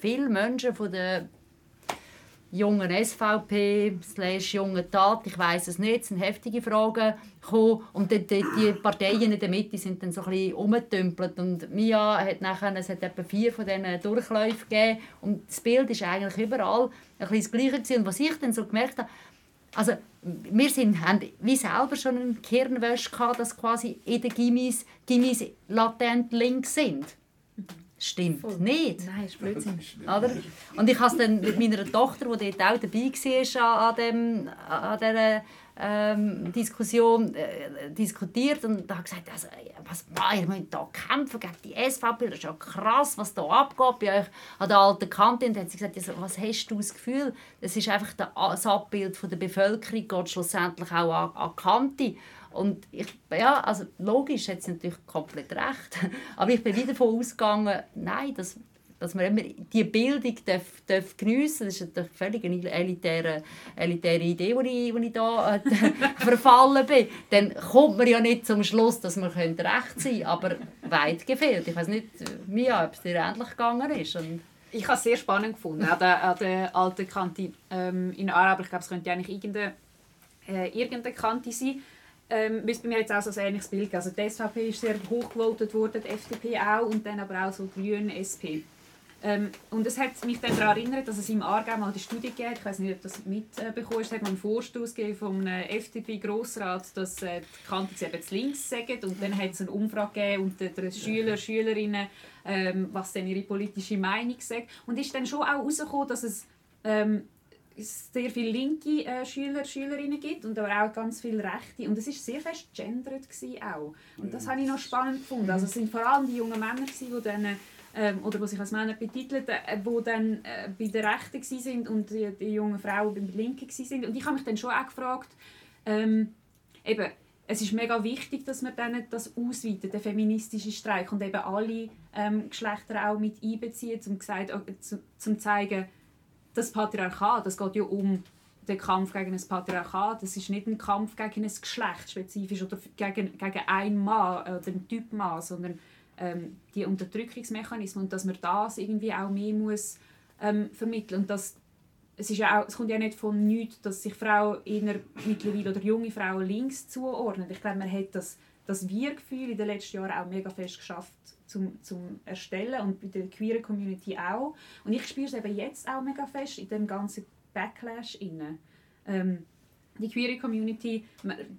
viele Menschen von der jungen SVP, slash jungen Tat, ich weiß es nicht, es sind heftige Fragen gekommen. Und die, die, die, Parteien in der Mitte sind dann so ein bisschen umgetümpelt und Mia hat nachher, es hat etwa vier von diesen Durchläufen gegeben. Und das Bild ist eigentlich überall ein bisschen das Gleiche gewesen. und was ich dann so gemerkt habe, also wir sind, haben wie selber schon einen Kirnwäsche gehabt, dass quasi in den Gimmis, Gimmis latent links sind. Stimmt Voll. nicht. Nein, ist Blödsinn. Oder? Und ich habe es dann mit meiner Tochter, die dort auch dabei war an, dem, an dieser ähm, Diskussion äh, diskutiert und da gesagt, also, was, ihr müsst da kämpfen gegen die SVP, das ist ja krass, was da abgeht bei euch an der alten Kante. Und dann hat sie gesagt, was hast du das Gefühl? Das ist einfach das Abbild von der Bevölkerung, geht schlussendlich auch an, an Kante. Und ich, ja, also logisch hat sie natürlich komplett recht, aber ich bin wieder davon ausgegangen, nein, das dass man immer die Bildung darf, darf geniessen darf. Das ist eine völlig elitäre, elitäre Idee, die ich, da äh, verfallen bin. Dann kommt man ja nicht zum Schluss, dass man recht sein könnte, aber weit gefehlt. Ich weiß nicht, Mia, ob es dir ähnlich gegangen ist. Und ich habe es sehr spannend gefunden, an der, an der alten Kante ähm, in Aarau. Ich glaube, es könnte eigentlich irgendeine, äh, irgendeine Kante sein. Ähm, müsste mir jetzt auch so ein ähnliches Bild geben. Also die SVP ist sehr hoch gewotet worden, die FDP auch und dann aber auch so die Grünen, SP. Ähm, und es hat mich dann daran erinnert, dass es im Aargau mal die Studie gab, ich weiß nicht, ob das mitbekommen äh, ist, hat mal einen Vorstoß von einem FDP-Grossrat, dass äh, die Kante eben zu links sagen und dann hat es eine Umfrage gegeben unter den Schüler, Schülerinnen, ähm, was denn ihre politische Meinung sagt. Und ist dann schon auch herausgekommen, dass es ähm, sehr viele linke äh, Schüler, Schülerinnen gibt und aber auch ganz viele rechte. Und es war sehr fest gendert auch. Und das habe ich noch spannend gefunden. Also es waren vor allem die jungen Männer, die dann ähm, oder die sich als Männer betitelten, äh, die dann äh, bei der Rechten waren und die, die jungen Frauen bei der Linken waren. Und ich habe mich dann schon auch gefragt, ähm, eben, es ist mega wichtig, dass man dann das ausweitet, den feministischen Streik und eben alle ähm, Geschlechter auch mit einbezieht, um gesagt, äh, zu, zum zeigen, das Patriarchat, das geht ja um den Kampf gegen ein Patriarchat. Das ist nicht ein Kampf gegen ein Geschlecht spezifisch oder gegen, gegen einen Mann oder einen Typ Mann, sondern ähm, die Unterdrückungsmechanismen und dass man das irgendwie auch mehr muss ähm, vermitteln und dass es, ist ja auch, es kommt ja nicht von nichts, dass sich Frauen inner mittlerweile oder junge Frauen links zuordnen. Ich glaube, man hat das, das Wir-Gefühl in den letzten Jahren auch mega fest geschafft zum, zum Erstellen und bei der queeren Community auch. Und ich spüre es eben jetzt auch mega fest in dem ganzen Backlash. Ähm, die queere Community,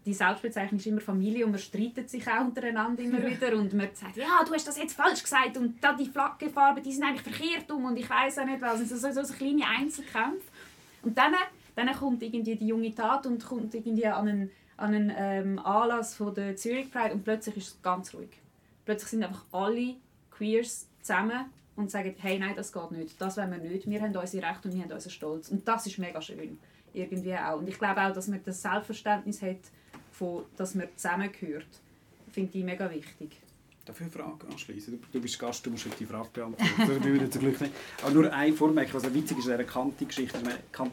die Selbstbezeichnung ist immer Familie und man streitet sich auch untereinander immer wieder und man sagt, ja, du hast das jetzt falsch gesagt und da die Flaggenfarben, die sind eigentlich verkehrt um und ich weiß auch nicht was. Und so, so, so kleine Einzelkämpfe. Und dann, dann kommt irgendwie die junge Tat und kommt irgendwie an einen, an einen ähm, Anlass von der Zürich Pride und plötzlich ist es ganz ruhig. Plötzlich sind einfach alle Queers zusammen und sagen, hey, nein, das geht nicht, das wollen wir nicht, wir haben unsere Rechte und wir haben unseren Stolz. Und das ist mega schön irgendwie auch. Und ich glaube auch, dass man das Selbstverständnis hat, von, dass man zusammengehört. Finde ich mega wichtig. Darf ich eine Frage anschließen? Du, du bist Gast, du musst die Frage beantworten. das zum Glück nicht. Aber nur ein Vormerk, was witzig ist, eine Kante-Geschichte.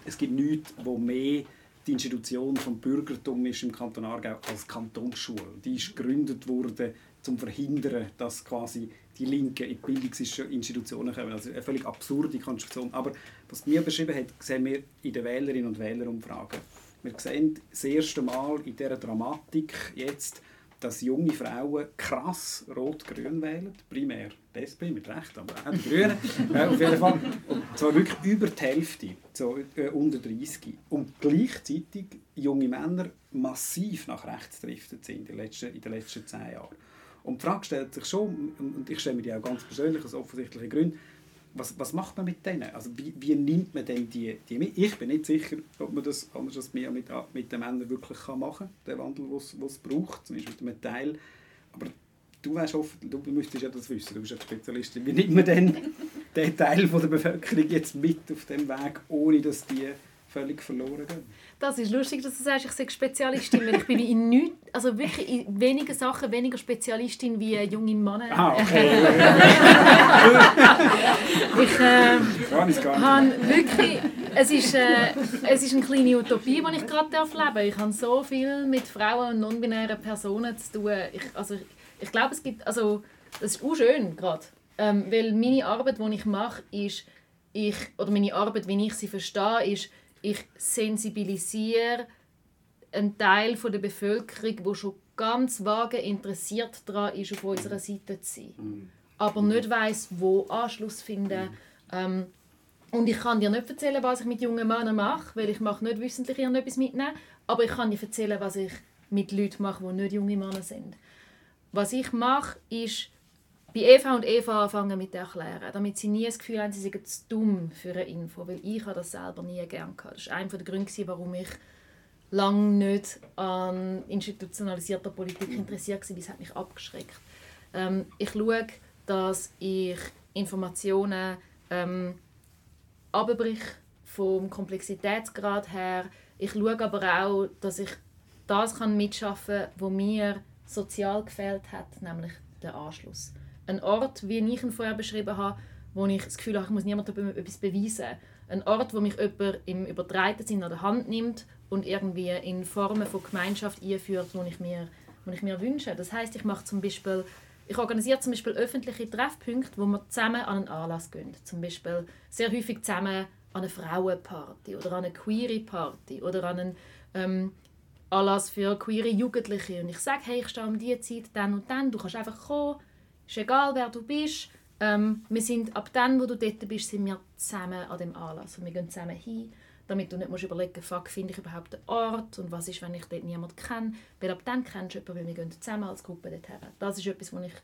Es gibt nichts, wo mehr die Institution des Bürgertums ist im Kanton Aargau als Kantonsschule. Die ist gegründet worden, um zu verhindern, dass quasi die Linken in die Bildungsinstitutionen kommen. Also eine völlig absurde Konstruktion. Aber was mir beschrieben hat, sehen wir in den Wählerinnen und Wählerumfragen. Wir sehen das erste Mal in dieser Dramatik jetzt, dass junge Frauen krass rot-grün wählen, primär die SP mit Recht, aber auch die Grünen, äh, auf jeden Fall. Und zwar wirklich über die Hälfte, so äh, unter 30. Und gleichzeitig junge Männer massiv nach rechts driftet sind in den letzten, in den letzten zehn Jahren. Und die Frage stellt sich schon, und ich stelle mir die auch ganz persönlich aus offensichtlichen Gründen, was, was macht man mit denen? Also wie, wie nimmt man denn die, die mit? Ich bin nicht sicher, ob man das anders als mir mit, mit den Männern wirklich kann machen kann, den Wandel, den es braucht, zumindest mit einem Teil. Aber du, weißt oft, du müsstest ja das wissen, du bist ja Spezialistin. Wie nimmt man denn den Teil von der Bevölkerung jetzt mit auf dem Weg, ohne dass die völlig verloren gehen? Das ist lustig, dass du sagst, ich sei Spezialistin, weil ich bin in nichts, also wirklich in wenigen Sachen weniger Spezialistin wie junge Männer. Ah, okay. ich äh, habe wirklich, es ist, äh, es ist eine kleine Utopie, die ich gerade leben darf. Ich habe so viel mit Frauen und non-binären Personen zu tun. Ich, also, ich, ich glaube, es gibt, also, das ist auch schön gerade, ähm, weil meine Arbeit, die ich mache, ist, ich, oder meine Arbeit, wie ich sie verstehe, ist, ich sensibilisiere einen Teil der Bevölkerung, der schon ganz vage interessiert daran ist, auf unserer Seite zu sein. Mhm. Aber nicht weiß, wo Anschluss finden. Mhm. Ähm, und ich kann dir nicht erzählen, was ich mit jungen Männern mache, weil ich mache nicht wissentlich etwas mitnehmen. Aber ich kann dir erzählen, was ich mit Leuten mache, die nicht junge Männer sind. Was ich mache, ist bei Eva und Eva anfangen mit erklären, damit sie nie das Gefühl haben, sie seien zu dumm für eine Info, weil ich das selber nie gerne hatte. Das war einer der Gründe, warum ich lange nicht an institutionalisierter Politik interessiert war, weil es hat mich abgeschreckt. Ähm, ich schaue, dass ich Informationen ähm, vom Komplexitätsgrad her. Ich schaue aber auch, dass ich das kann mitschaffen kann, was mir sozial gefällt hat, nämlich der Anschluss ein Ort, wie ich ihn vorher beschrieben habe, wo ich das Gefühl habe, ich muss niemandem etwas beweisen. Ein Ort, wo mich jemand im übertreiten Sinn an der Hand nimmt und irgendwie in Formen von Gemeinschaft einführt, die ich mir, die ich mir wünsche. Das heißt, ich mache zum Beispiel ich organisiere zum Beispiel öffentliche Treffpunkte, wo wir zusammen an einen Anlass gehen. Zum Beispiel sehr häufig zusammen an eine Frauenparty oder an eine queere Party oder an einen ähm, Anlass für queere Jugendliche. Und ich sage, hey, ich stehe um diese Zeit, dann und dann, du kannst einfach kommen, ist egal, wer du bist. Ähm, wir sind ab dann, wo du dort bist, sind wir zusammen an dem Anlass. Und wir gehen zusammen hin, damit du nicht musst überlegen fuck, finde ich überhaupt einen Ort und was ist, wenn ich dort niemanden kenne. Weil ab dann kennst du jemanden, weil wir gehen zusammen als Gruppe dorthin. Das ist etwas, was ich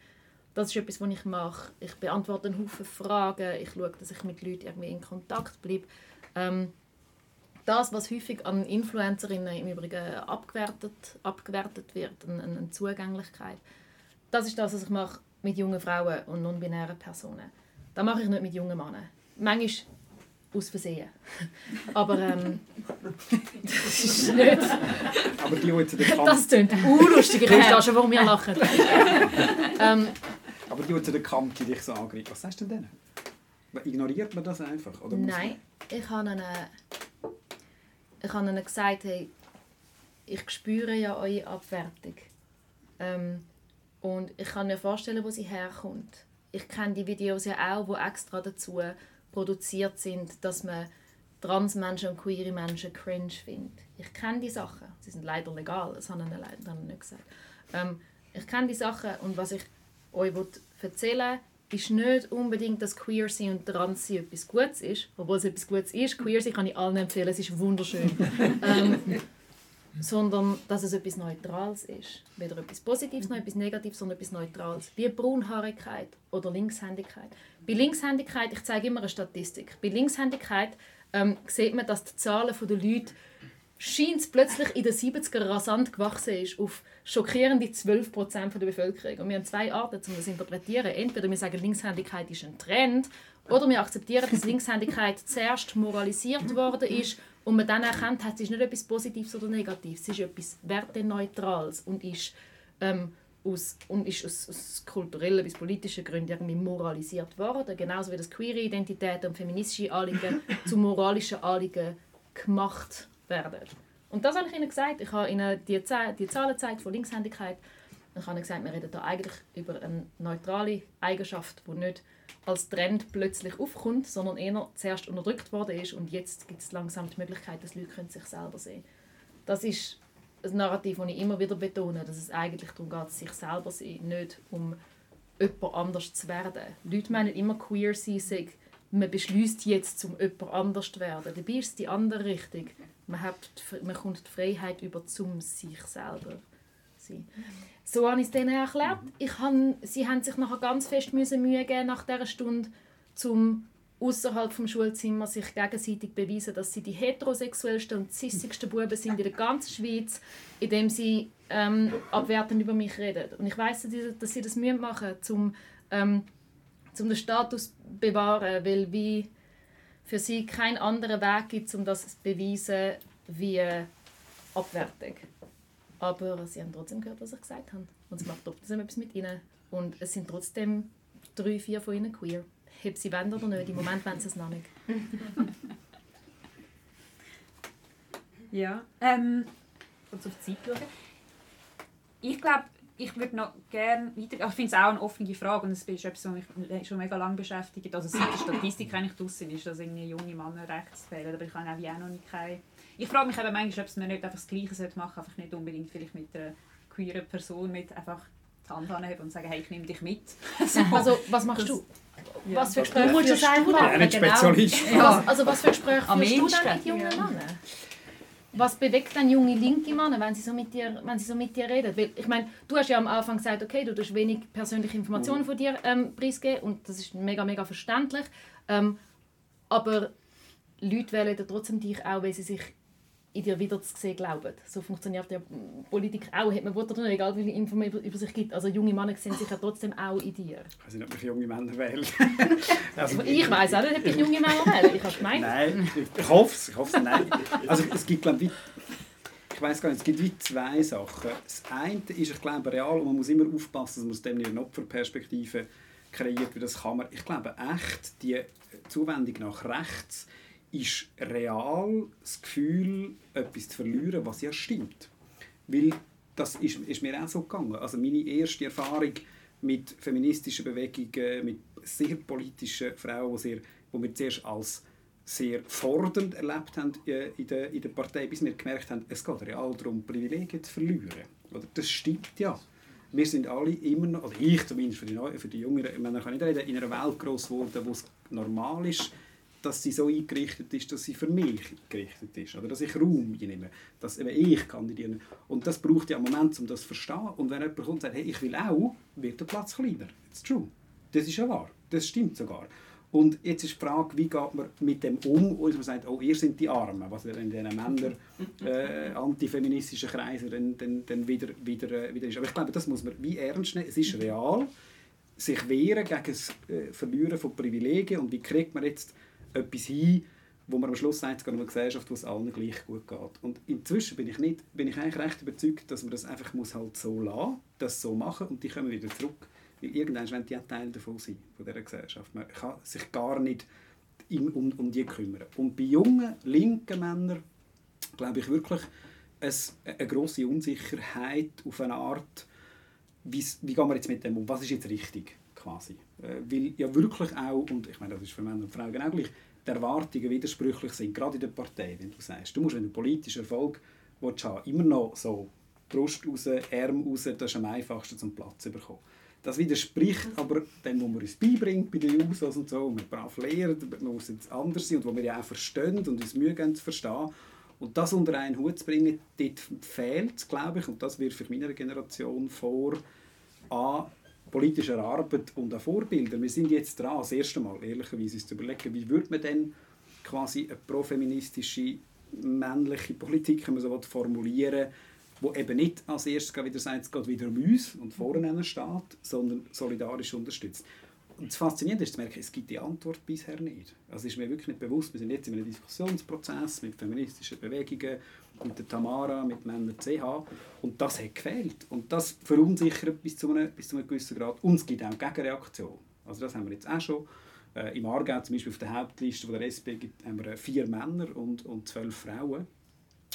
das ist etwas, was ich mache. Ich beantworte einen Haufen Fragen. Ich schaue, dass ich mit Leuten irgendwie in Kontakt bleibe. Ähm, das, was häufig an Influencerinnen im Übrigen abgewertet, abgewertet wird, eine, eine Zugänglichkeit, das ist das, was ich mache mit jungen Frauen und non-binären Personen. Das mache ich nicht mit jungen Männern. Manchmal aus Versehen. Aber ähm, das ist nicht... Aber die, die jetzt in der Kante... Das klingt unlustig. Ich verstehe schon, warum wir lachen. ähm, Aber die, die zu der Kante dich so angreifen, was sagst du denn denen? Ignoriert man das einfach? Oder Nein, ich habe ihnen, ich habe ihnen gesagt, hey, ich spüre ja eure Abwertung. Ähm, und ich kann mir vorstellen, wo sie herkommt. Ich kenne die Videos ja auch, wo extra dazu produziert sind, dass man Transmenschen und queere Menschen cringe finde. Ich kenne die Sachen. Sie sind leider legal, das haben sie leider nicht gesagt. Ähm, ich kenne die Sachen und was ich euch erzählen ist nicht unbedingt, dass queer sein und trans sein etwas Gutes ist. Obwohl es etwas Gutes ist. Queer sein kann ich allen empfehlen, es ist wunderschön. ähm, sondern dass es etwas Neutrales ist. Weder etwas Positives noch etwas Negatives, sondern etwas Neutrales. Wie Braunhaarigkeit oder Linkshändigkeit. Bei Linkshändigkeit, ich zeige immer eine Statistik, bei Linkshändigkeit ähm, sieht man, dass die Zahlen der Leute scheint plötzlich in den 70er rasant gewachsen ist auf schockierende 12% der Bevölkerung. Und wir haben zwei Arten, um das zu interpretieren. Entweder wir sagen, Linkshändigkeit ist ein Trend, oder wir akzeptieren, dass Linkshändigkeit zuerst moralisiert worden ist und man dann erkennt, es ist nicht etwas Positives oder Negatives, es ist etwas Werteneutrales und ist, ähm, aus, und ist aus, aus kulturellen bis politischen Gründen irgendwie moralisiert worden. Genauso wie das queere Identität und feministische Anliegen zu moralischen Anliegen gemacht werden. Und das habe ich ihnen gesagt. Ich habe ihnen die, die Zahlen gezeigt von Linkshändigkeit. Ich habe ihnen gesagt, wir reden hier eigentlich über eine neutrale Eigenschaft, die nicht als Trend plötzlich aufkommt, sondern eher zuerst unterdrückt worden ist und jetzt gibt es langsam die Möglichkeit, dass Leute sich selber sehen können. Das ist ein Narrativ, das ich immer wieder betone, dass es eigentlich darum geht, sich selber zu sehen, nicht um jemand anders zu werden. Leute meinen immer, queer sein sei, man beschließt jetzt, um jemand anders zu werden. Dabei ist es die andere Richtung. Man, hat, man kommt die Freiheit über zum sich selber sein. So habe ich es denen erklärt. Ich han, sie haben sich nachher ganz fest müssen Mühe geben nach dieser Stunde, um außerhalb vom Schulzimmer sich gegenseitig beweisen, dass sie die heterosexuellsten und zissigsten Buben sind in der ganzen Schweiz, indem sie ähm, abwertend über mich reden. Und ich weiß, dass sie das müssen machen, um ähm, um den Status zu bewahren, weil wie für sie kein anderer Weg gibt, um das zu beweisen, wie Abwertung. Aber sie haben trotzdem gehört, was ich gesagt habe. Und es macht trotzdem etwas mit ihnen. Und es sind trotzdem drei, vier von ihnen queer. Ob sie wollen oder nicht, im Moment wollen sie es noch nicht. ja. Ähm, kurz auf die Zeit schauen. Ich glaube, ich würde noch gerne weiter... Ich finde es auch eine offene Frage und es ist etwas, was mich schon mega lange beschäftigt. Also seit der Statistik eigentlich draussen ist, dass irgendwie junge Männer rechts wählen, aber ich habe auch noch nicht keine ich frage mich eben manchmal, ob man nicht einfach das Gleiche machen sollte, einfach nicht unbedingt vielleicht mit einer queeren Person mit einfach die Hand anheben und sagen, hey, ich nehme dich mit. so. Also, was machst das, du? Ja. Was für Gespräche du dann machen? Ja, genau. Spezialist. Ja. Also, was für Gespräche führst du dann mit jungen ja. Männern? Was bewegt dann junge linke Männer, wenn sie so mit dir, wenn sie so mit dir reden? Weil, ich meine, du hast ja am Anfang gesagt, okay, du hast wenig persönliche Informationen von dir ähm, preisgeben und das ist mega, mega verständlich. Ähm, aber Leute wählen trotzdem dich auch, weil sie sich in dir wieder zu sehen glauben. So funktioniert ja Politik auch. Hat man Wort oder nicht, egal wie viele Infos über, über sich gibt. Also junge Männer sehen sich ja trotzdem auch in dir. Ich weiß nicht, ob ich junge Männer wähle. also, ich weiß auch nicht, ob ich junge Männer wähle. Ich habe gemeint. Nein, ich, hoffe es. Ich hoffe es. Nein. Also es gibt, glaube ich, ich weiß gar nicht, es gibt wie zwei Sachen. Das eine ist, ich glaube, real und man muss immer aufpassen, dass man aus dem eine Opferperspektive kreiert, weil das kann man, ich glaube, echt die Zuwendung nach rechts ist real das Gefühl, etwas zu verlieren, was ja stimmt. Weil das ist, ist mir auch so gegangen. Also meine erste Erfahrung mit feministischen Bewegungen, mit sehr politischen Frauen, die, sehr, die wir zuerst als sehr fordernd erlebt haben äh, in der, in der Partei, bis wir gemerkt haben, es geht real darum, Privilegien zu verlieren. Oder das stimmt ja. Wir sind alle immer noch, oder ich zumindest für die, für die Jüngeren, man kann nicht reden, in einer Welt groß geworden, wo es normal ist, dass sie so eingerichtet ist, dass sie für mich gerichtet ist. Oder dass ich Raum einnehme. Dass eben ich kandidieren Und das braucht ja einen Moment, um das zu verstehen. Und wenn jemand kommt und sagt, hey, ich will auch, wird der Platz kleiner. It's true. Das ist ja wahr. Das stimmt sogar. Und jetzt ist die Frage, wie geht man mit dem um, und man sagt, oh, ihr sind die Armen, was in diesen Männer äh, antifeministischen Kreisen dann, dann, dann wieder, wieder, äh, wieder ist. Aber ich glaube, das muss man wie ernst nehmen. Es ist real, sich wehren gegen das äh, Verlieren von Privilegien und wie kriegt man jetzt etwas hin, wo man am Schluss sagt, es eine Gesellschaft, wo es allen gleich gut geht. Und inzwischen bin ich, nicht, bin ich eigentlich recht überzeugt, dass man das einfach muss halt so lassen das so machen und die kommen wieder zurück. Weil irgendwann werden die ein Teil davon sein, von dieser Gesellschaft. Man kann sich gar nicht um, um die kümmern. Und bei jungen, linken Männern glaube ich wirklich es, eine grosse Unsicherheit auf eine Art, wie, wie gehen wir jetzt mit dem um, was ist jetzt richtig quasi. Äh, weil ja wirklich auch, und ich meine, das ist für Männer und Frauen genau gleich, die Erwartungen widersprüchlich sind, gerade in der Partei, wenn du sagst, du musst, wenn du politischen Erfolg willst, haben, immer noch so Brust raus, Arm raus, das ist am einfachsten zum Platz zu bekommen. Das widerspricht aber dem, was man uns beibringt bei den Jusos und so, und man brav lernt, man muss jetzt anders sein und wo wir ja auch verstehen und uns Mühe geben zu verstehen. Und das unter einen Hut zu bringen, dort fehlt es, glaube ich, und das wirft für meiner Generation vor, an politischer Arbeit und an Vorbildern. Wir sind jetzt dran, das erste Mal, ehrlicherweise, uns zu überlegen, wie würde man denn quasi eine profeministische, männliche Politik, wenn man so formulieren wo eben nicht als erstes wieder sagt, es geht wieder um uns und vorne steht, sondern solidarisch unterstützt. Das Faszinierende ist zu merken, es gibt die Antwort bisher nicht. Also ist mir wirklich nicht bewusst, wir sind jetzt in einem Diskussionsprozess mit feministischen Bewegungen, mit der Tamara, mit Männern CH und das hat gefehlt. Und das verunsichert bis zu einem, bis zu einem gewissen Grad. Und es gibt auch Gegenreaktion. Also das haben wir jetzt auch schon. Äh, Im Aargau zum Beispiel auf der Hauptliste von der SP haben wir vier Männer und, und zwölf Frauen.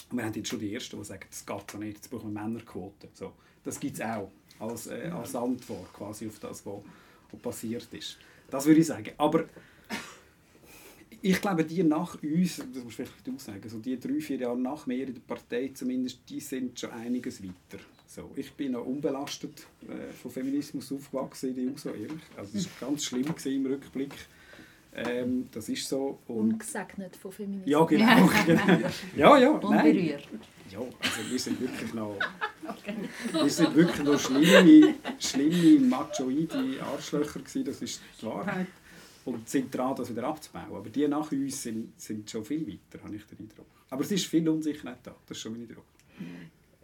Und wir haben jetzt schon die Ersten, die sagen, das geht so nicht, jetzt brauchen wir Männerquote. So, das gibt es auch als, äh, als Antwort quasi auf das, was was passiert ist. Das würde ich sagen. Aber ich glaube, die nach uns, das musst vielleicht du sagen, so die drei, vier Jahre nach mir in der Partei zumindest, die sind schon einiges weiter. So, ich bin noch unbelastet äh, von Feminismus aufgewachsen in der USA, ehrlich. Also es war ganz schlimm im Rückblick. Ähm, das ist so. Und Ungesegnet von Feminismus. Ja, genau. ja, ja. Unberührt. Ja, also wir sind wirklich noch... Okay. Wir sind wirklich noch schlimme, schlimme machoide Arschlöcher gewesen, das ist die Wahrheit. Und sind dran, das wieder abzubauen. Aber die nach uns sind, sind schon viel weiter, habe ich den Eindruck. Aber es ist viel Unsicherheit da, das ist schon mein Eindruck.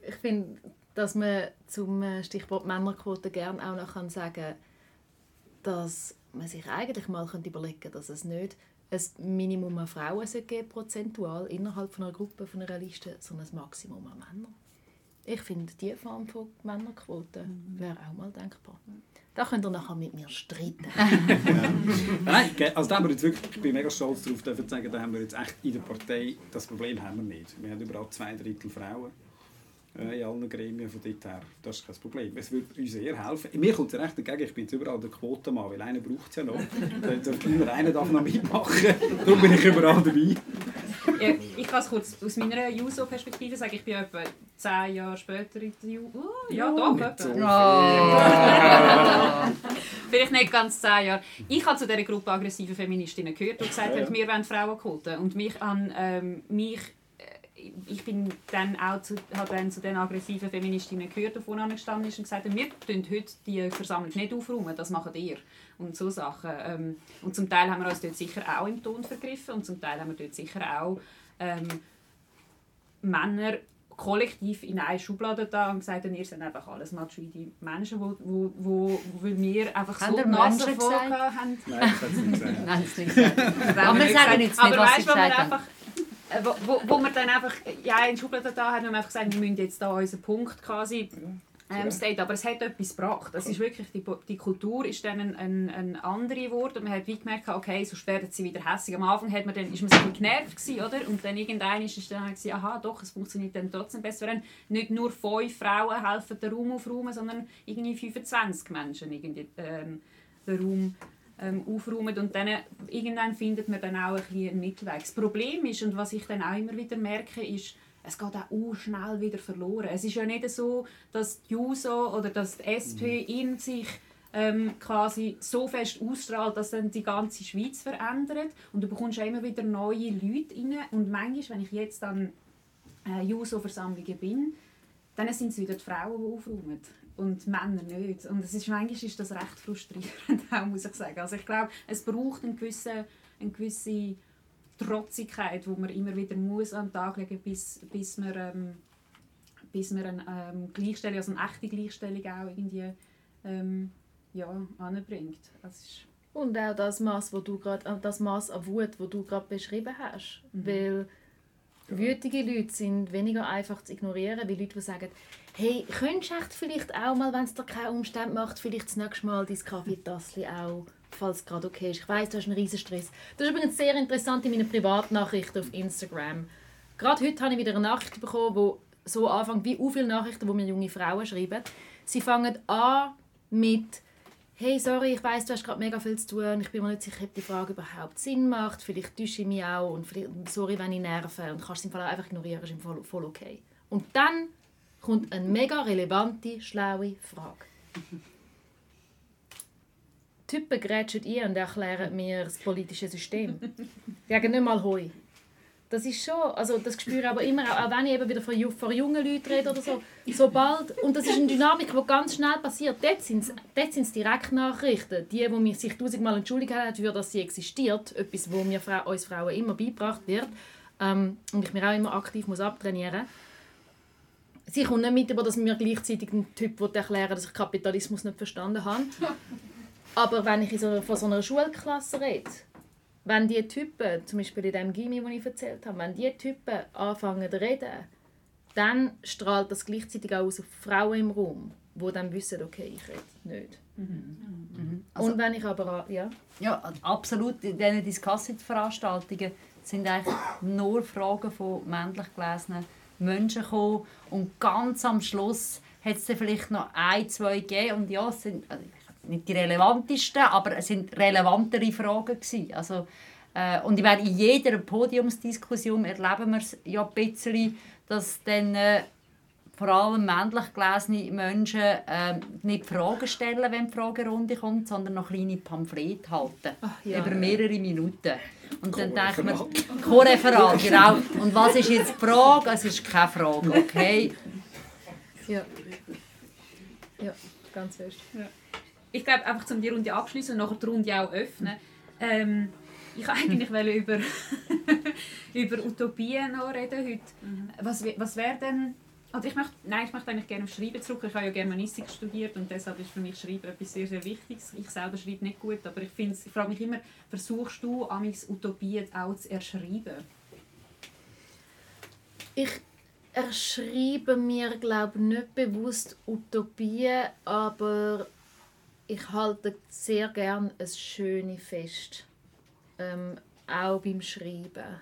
Ich finde, dass man zum Stichwort Männerquote gerne auch noch sagen kann, dass man sich eigentlich mal überlegen könnte, dass es nicht ein Minimum an Frauen geben prozentual innerhalb von einer Gruppe, von einer Liste, sondern ein Maximum an Männern. Ich finde, diese Form von Männerquote mhm. wäre auch mal denkbar. Da könnt ihr nachher mit mir streiten. Nein, also da haben wir jetzt wirklich, ich bin mega stolz darauf, zu sagen, da haben wir jetzt echt in der Partei, das Problem haben wir nicht. Wir haben überall zwei Drittel Frauen äh, in allen Gremien von dort her. Das ist kein Problem. Es würde uns sehr helfen. Mir kommt es recht dagegen, ich bin jetzt überall der Quotenmann, weil einer braucht es ja noch. Immer einer darf noch mitmachen. Darum bin ich überall dabei. Ja, ich kann es kurz aus meiner Juso-Perspektive sagen. Ich bin etwa zehn Jahre später in der Juso. Oh, ja, doch. So oh. Vielleicht nicht ganz zehn Jahre. Ich habe zu dieser Gruppe aggressive Feministinnen gehört, die gesagt haben, wir wollen Frauenquoten. Und mich an ähm, mich ich bin dann auch zu, habe dann zu den aggressiven Feministinnen gehört, die vorne gestanden ist und gesagt haben, wir tun heute die Versammlung nicht aufräumen, das macht ihr. Und so Sachen. Ähm, und zum Teil haben wir uns dort sicher auch im Ton vergriffen und zum Teil haben wir dort sicher auch ähm, Männer kollektiv in eine Schublade da und gesagt, ihr seid einfach alles machoide Menschen, wo, wo, wo, wo wir einfach haben so die Nase haben. Nein, das hat sie nicht gesagt. Nein, das nicht gesagt. Aber wir sagen jetzt nicht, Aber was weißt, sie gesagt haben. Äh, wo, wo, wo wir dann einfach ja, in Schubladen da haben und einfach gesagt, wir müssen jetzt da unseren Punkt quasi ähm, state, aber es hat etwas gebracht. Es ist wirklich, die, die Kultur ist dann ein, ein, ein andere geworden. Man hat wie gemerkt, okay, so werden sie wieder hässlich. Am Anfang hat man dann, ist man so genervt gewesen, oder? Und dann irgendwann ist dann gewesen, aha, doch, es funktioniert dann trotzdem besser. Wenn nicht nur fünf Frauen helfen den Raum aufräumen, sondern irgendwie 25 Menschen irgendwie, ähm, den Raum ähm, aufräumen und dann irgendwann findet man dann auch ein bisschen einen Mittelweg. Das Problem ist, und was ich dann auch immer wieder merke, ist, es geht auch schnell wieder verloren. Es ist ja nicht so, dass die JUSO oder dass die SP mhm. in sich ähm, quasi so fest ausstrahlt, dass dann die ganze Schweiz verändert und du bekommst ja immer wieder neue Leute rein und manchmal, wenn ich jetzt an äh, JUSO-Versammlungen bin, dann sind es wieder die Frauen, die aufräumen und Männer nicht. Und es ist, manchmal ist das recht frustrierend, auch, muss ich sagen. Also ich glaube, es braucht eine gewisse, eine gewisse Trotzigkeit, die man immer wieder muss an den Tag legen bis, bis man, ähm, bis man eine ähm, Gleichstellung, also eine echte Gleichstellung auch irgendwie ähm, ja, anbringt. Das ist und auch das Maß, wo du grad, äh, das Maß an Wut, wo du gerade beschrieben hast, mhm. weil Wütige Leute sind weniger einfach zu ignorieren, wie Leute, die sagen, hey, könntest du echt vielleicht auch mal, wenn es dir keinen Umstand macht, vielleicht das nächste Mal dein Kaffeetassel auch, falls es gerade okay ist. Ich weiß, du hast einen riesen Stress. Das ist übrigens sehr interessant in meinen Privatnachrichten auf Instagram. Gerade heute habe ich wieder eine Nachricht bekommen, wo so anfängt wie viele Nachrichten, wo mir junge Frauen schreiben. Sie fangen an mit hey, sorry, ich weiß, du hast gerade mega viel zu tun, ich bin mir nicht sicher, ob die Frage überhaupt Sinn macht, vielleicht täusche ich mich auch und sorry, wenn ich nerve und kannst es im Fall auch einfach ignorieren, ist im Fall voll okay. Und dann kommt eine mega relevante, schlaue Frage. Typen grätschen ein und erklären mir das politische System. Die sagen nicht mal «Hoi». Das ist schon, also das spüre ich aber immer, auch wenn ich eben wieder von, von jungen Leuten rede oder so, sobald, und das ist eine Dynamik, die ganz schnell passiert, dort sind es, Direktnachrichten, die, die mich sich tausendmal entschuldigt haben dafür, dass sie existiert, etwas, wo mir Fra uns Frauen immer beigebracht wird ähm, und ich mir auch immer aktiv muss abtrainieren. Sie kommt nicht mit, über dass mir gleichzeitig ein Typ erklären dass ich Kapitalismus nicht verstanden habe. Aber wenn ich in so, von so einer Schulklasse rede, wenn die Typen, zum Beispiel in dem Gimmi, den ich erzählt habe, wenn die Typen anfangen zu reden, dann strahlt das gleichzeitig auch aus auf Frauen im Raum, die dann wissen, okay, ich rede nicht. Mhm. Mhm. Also, Und wenn ich aber... Ja, ja absolut. In diesen Discussing-Veranstaltungen sind eigentlich nur Fragen von männlich gelesenen Menschen gekommen. Und ganz am Schluss hat es vielleicht noch ein, zwei gegeben. Und ja, es sind, also nicht die relevantesten, aber es sind relevantere Fragen gewesen. Also, äh, und ich meine, in jeder Podiumsdiskussion erleben wir es ja ein bisschen, dass dann äh, vor allem männlich gelesene Menschen äh, nicht Fragen stellen, wenn die Fragerunde kommt, sondern noch kleine Pamphlete halten. Ach, ja, über mehrere ja. Minuten. Und dann denkt man, Co-Referat, genau. Und was ist jetzt die Frage? Es ist keine Frage, okay? Ja. Ja, ganz fest. Ja ich glaube, einfach um die Runde abschließen und nachher die Runde auch öffnen. Ähm, ich wollte eigentlich über, über Utopien noch reden heute. Mhm. Was, was wäre denn... Also ich möchte, nein, ich möchte eigentlich gerne auf Schreiben zurück. Ich habe ja Germanistik studiert und deshalb ist für mich Schreiben etwas sehr, sehr Wichtiges. Ich selber schreibe nicht gut, aber ich, ich frage mich immer, versuchst du, amigs Utopien auch zu erschreiben? Ich erschreibe mir, glaube nicht bewusst Utopien, aber ich halte sehr gerne ein schönes Fest, ähm, auch beim Schreiben.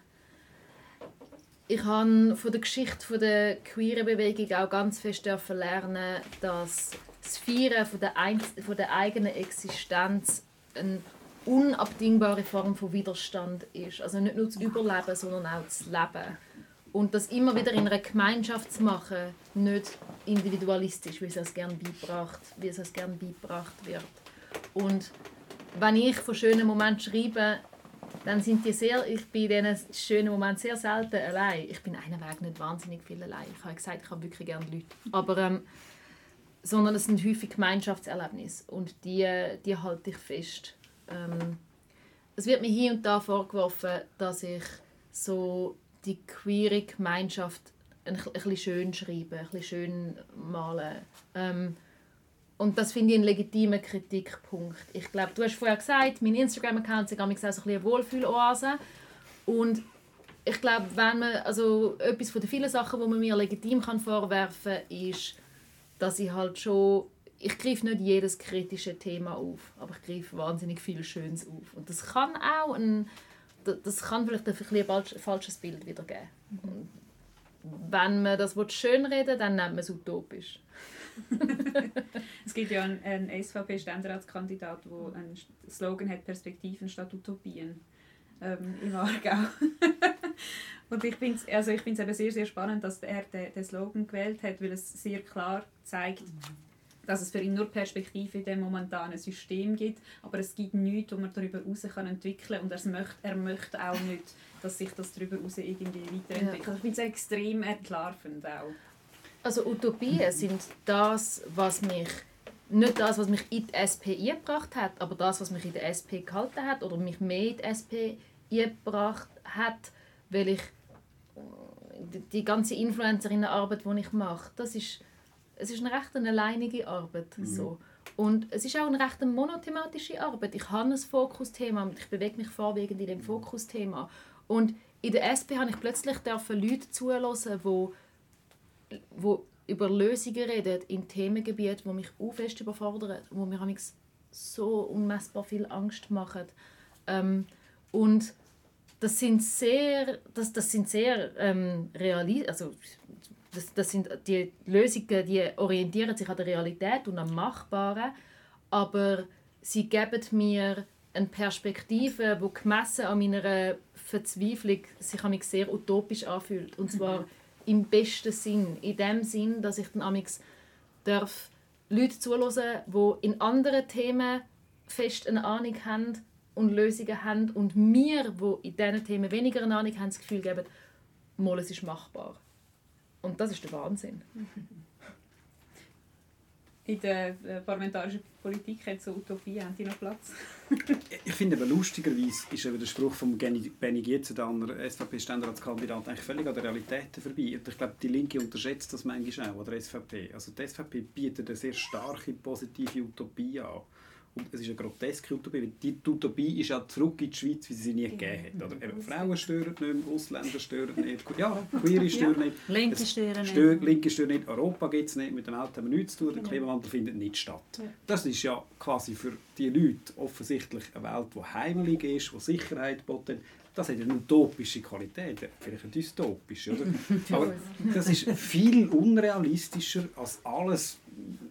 Ich habe von der Geschichte der queeren Bewegung auch ganz fest lernen, dass das Feiern von der, von der eigenen Existenz eine unabdingbare Form von Widerstand ist. Also nicht nur das Überleben, sondern auch das Leben. Und das immer wieder in einer Gemeinschaft zu machen, nicht individualistisch, wie es uns gerne beigebracht, wie es uns gerne beigebracht wird. Und wenn ich von schönen Momenten schreibe, dann sind die sehr, ich bin in diesen schönen Momenten sehr selten allein. Ich bin einen Weg nicht wahnsinnig viel allein. Ich habe gesagt, ich habe wirklich gerne Leute. Aber, ähm, sondern es sind häufig Gemeinschaftserlebnisse und die, die halte ich fest. Ähm, es wird mir hier und da vorgeworfen, dass ich so die queere Gemeinschaft ein, ein bisschen schön schreibe, ein bisschen schön male. Ähm, und das finde ich einen legitimen Kritikpunkt. Ich glaube, du hast vorher gesagt, mein Instagram-Account ist auch so ein eine Wohlfühloase. Und ich glaube, wenn man, also etwas von den vielen Sachen, die man mir legitim kann vorwerfen kann, ist, dass ich halt schon, ich greife nicht jedes kritische Thema auf, aber ich greife wahnsinnig viel Schönes auf. Und das kann auch ein, das kann vielleicht ein, ein falsches Bild wiedergeben. Mhm. Wenn man das schönreden dann nennt man es utopisch. es gibt ja einen, einen SVP-Ständeratskandidat, der einen Slogan hat, Perspektiven statt Utopien ähm, im Aargau. Und ich finde es also sehr, sehr spannend, dass er den, den Slogan gewählt hat, weil es sehr klar zeigt, dass es für ihn nur Perspektive in dem momentanen System gibt, aber es gibt nichts, wo man darüber heraus entwickeln kann und er möchte, er möchte auch nicht, dass sich das darüber heraus irgendwie weiterentwickelt. Ja. Ich finde es extrem entlarvend auch. Also Utopien sind das, was mich nicht das, was mich in die SP eingebracht hat, aber das, was mich in der SP gehalten hat oder mich mehr in die SP eingebracht hat, weil ich die ganze Influencerinnenarbeit, die ich mache, das ist, es ist eine recht eine alleinige Arbeit. Mhm. So. Und es ist auch eine recht monothematische Arbeit. Ich habe ein Fokusthema und ich bewege mich vorwiegend in dem Fokusthema. Und in der SP habe ich plötzlich Leute zulassen, die wo über Lösungen reden in Themengebieten, die mich auch fest überfordern, wo mir so unmessbar viel Angst machen. Ähm, und das sind sehr, das, das sind sehr ähm, realistisch, also das, das sind die Lösungen, die orientieren sich an der Realität und am Machbaren, aber sie geben mir eine Perspektive, die gemessen an meiner Verzweiflung sich sehr utopisch anfühlt. Und zwar im besten Sinn. In dem Sinn, dass ich dann amix darf Leute zuhören, die in anderen Themen fest eine Ahnung haben und Lösungen haben und mir, die in diesen Themen weniger eine Ahnung haben, das Gefühl geben, mal, es ist machbar. Und das ist der Wahnsinn. In der äh, parlamentarischen Politik hat so Utopie, haben die noch Platz? ich finde aber lustigerweise ist eben der Spruch von Benny Gietzendanner, SVP-Ständeratskandidat, eigentlich völlig an der Realität vorbei. Und ich glaube, die Linke unterschätzt das manchmal auch, oder SVP. Also die SVP bietet eine sehr starke positive Utopie an. Es ist eine groteske Utopie, die Utopie ist ja zurück in die Schweiz, wie sie sie nie gegeben hat. Oder eben, Frauen stören nicht mehr, Ausländer stören nicht, ja, Queere stören nicht. Linke stören nicht. Linke stören nicht, Europa gibt es nicht, mit der Welt haben wir nichts zu tun, der Klimawandel findet nicht statt. Das ist ja quasi für die Leute offensichtlich eine Welt, die heimelig ist, die Sicherheit bietet, das hat eine utopische Qualität, vielleicht eine dystopische, oder? Aber das ist viel unrealistischer als alles,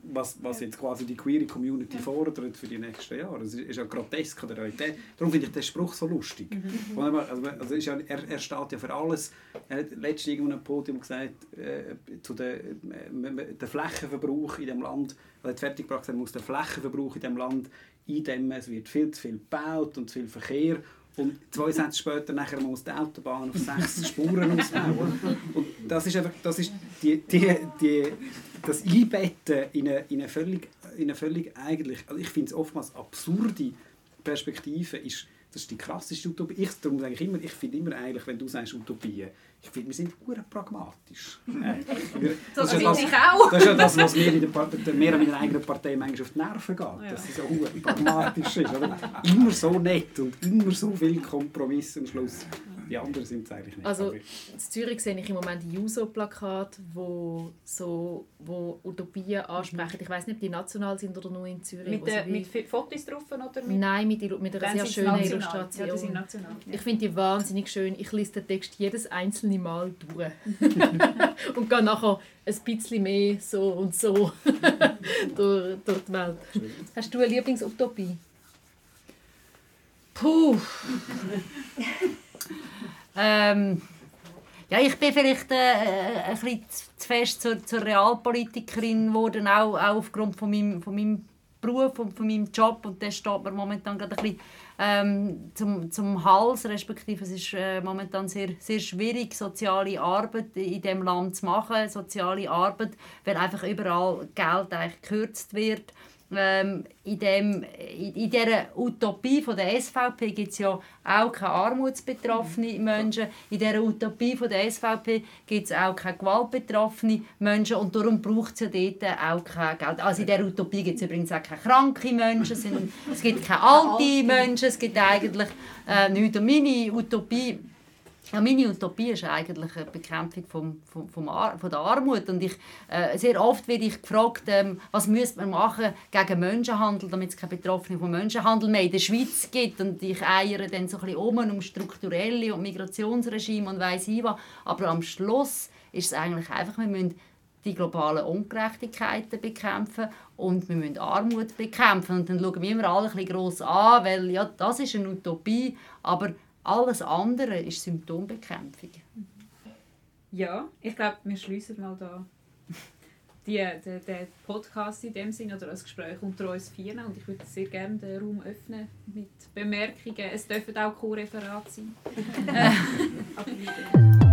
was, was jetzt quasi die queere Community fordert für die nächsten Jahre. Es ist ja grotesk an der Realität. Darum finde ich den Spruch so lustig. Mhm. Also, also ist ja, er, er steht ja für alles. Er hat letztens irgendwo einem Podium gesagt, äh, zu der, äh, der Flächenverbrauch in dem Land, er hat fertiggebracht, er muss den Flächenverbrauch in dem Land eindämmen. Es wird viel zu viel gebaut und zu viel Verkehr. Und zwei Sätze später nachher muss die Autobahn auf sechs Spuren ausbauen. Und das ist einfach, das ist die, die, die, das Einbetten in eine, in eine völlig, in eine völlig eigentlich, also ich finde es oftmals absurde Perspektive, ist, das ist die krasseste Utopie. Ich, darum sage ich immer, ich finde immer eigentlich, wenn du sagst Utopie, ich finde, wir sind sehr pragmatisch. das, das finde ich auch. Das ist ja das, was mir, in der Partei, mir an meiner eigenen Partei manchmal auf die Nerven geht. Ja. Dass sie so pragmatisch ist. Oder? Immer so nett und immer so viel Kompromisse am Schluss. Die anderen sind es eigentlich nicht. Also in Zürich sehe ich im Moment Juso-Plakate, wo so wo Utopien ansprechen. Ich weiß nicht, ob die national sind oder nur in Zürich. Mit, der, mit Fotos drauf oder mit? Nein, mit, mit einer sehr schönen national. Illustration. Ja, national, ja. Ich finde die wahnsinnig schön. Ich lese den Text jedes einzelne Mal durch und gehe nachher ein bisschen mehr so und so durch, durch die Welt. Hast du eine Lieblingsutopie? Puh. Ähm, ja, ich bin vielleicht äh, ein bisschen zu fest zur, zur Realpolitikerin geworden, auch, auch aufgrund von meinem, von meinem Beruf und von meinem Job. Und das steht mir momentan gerade ein bisschen ähm, zum, zum Hals, respektive es ist äh, momentan sehr, sehr schwierig, soziale Arbeit in diesem Land zu machen. Soziale Arbeit, weil einfach überall Geld eigentlich gekürzt wird ähm, in, dem, in, dieser Utopie von der SVP gibt es ja auch keine armutsbetroffenen Menschen. In dieser Utopie von der SVP gibt es auch keine gewaltbetroffenen Menschen und darum braucht es ja dort auch kein Geld. Also in dieser Utopie gibt es übrigens auch keine kranken Menschen, es gibt keine alten Menschen, es gibt eigentlich äh, nichts. Und meine Utopie ja, meine Utopie ist eigentlich eine Bekämpfung vom, vom, vom Ar von der Armut. Und ich, äh, sehr oft werde ich gefragt, ähm, was müsste man machen gegen Menschenhandel, damit es keine Betroffenen von Menschenhandel mehr in der Schweiz gibt. Und ich eiere dann so ein bisschen um, um strukturelle und Migrationsregime und weiss ich was. Aber am Schluss ist es eigentlich einfach, wir müssen die globalen Ungerechtigkeiten bekämpfen und wir müssen Armut bekämpfen. Und dann schauen wir immer alle ein bisschen gross an, weil ja, das ist eine Utopie, aber alles andere ist Symptombekämpfung. Ja, ich glaube, wir schließen mal da die, den, den Podcast in dem Sinne oder das Gespräch unter uns vier und ich würde sehr gerne den Raum öffnen mit Bemerkungen. Es dürfen auch Co-Referate sein.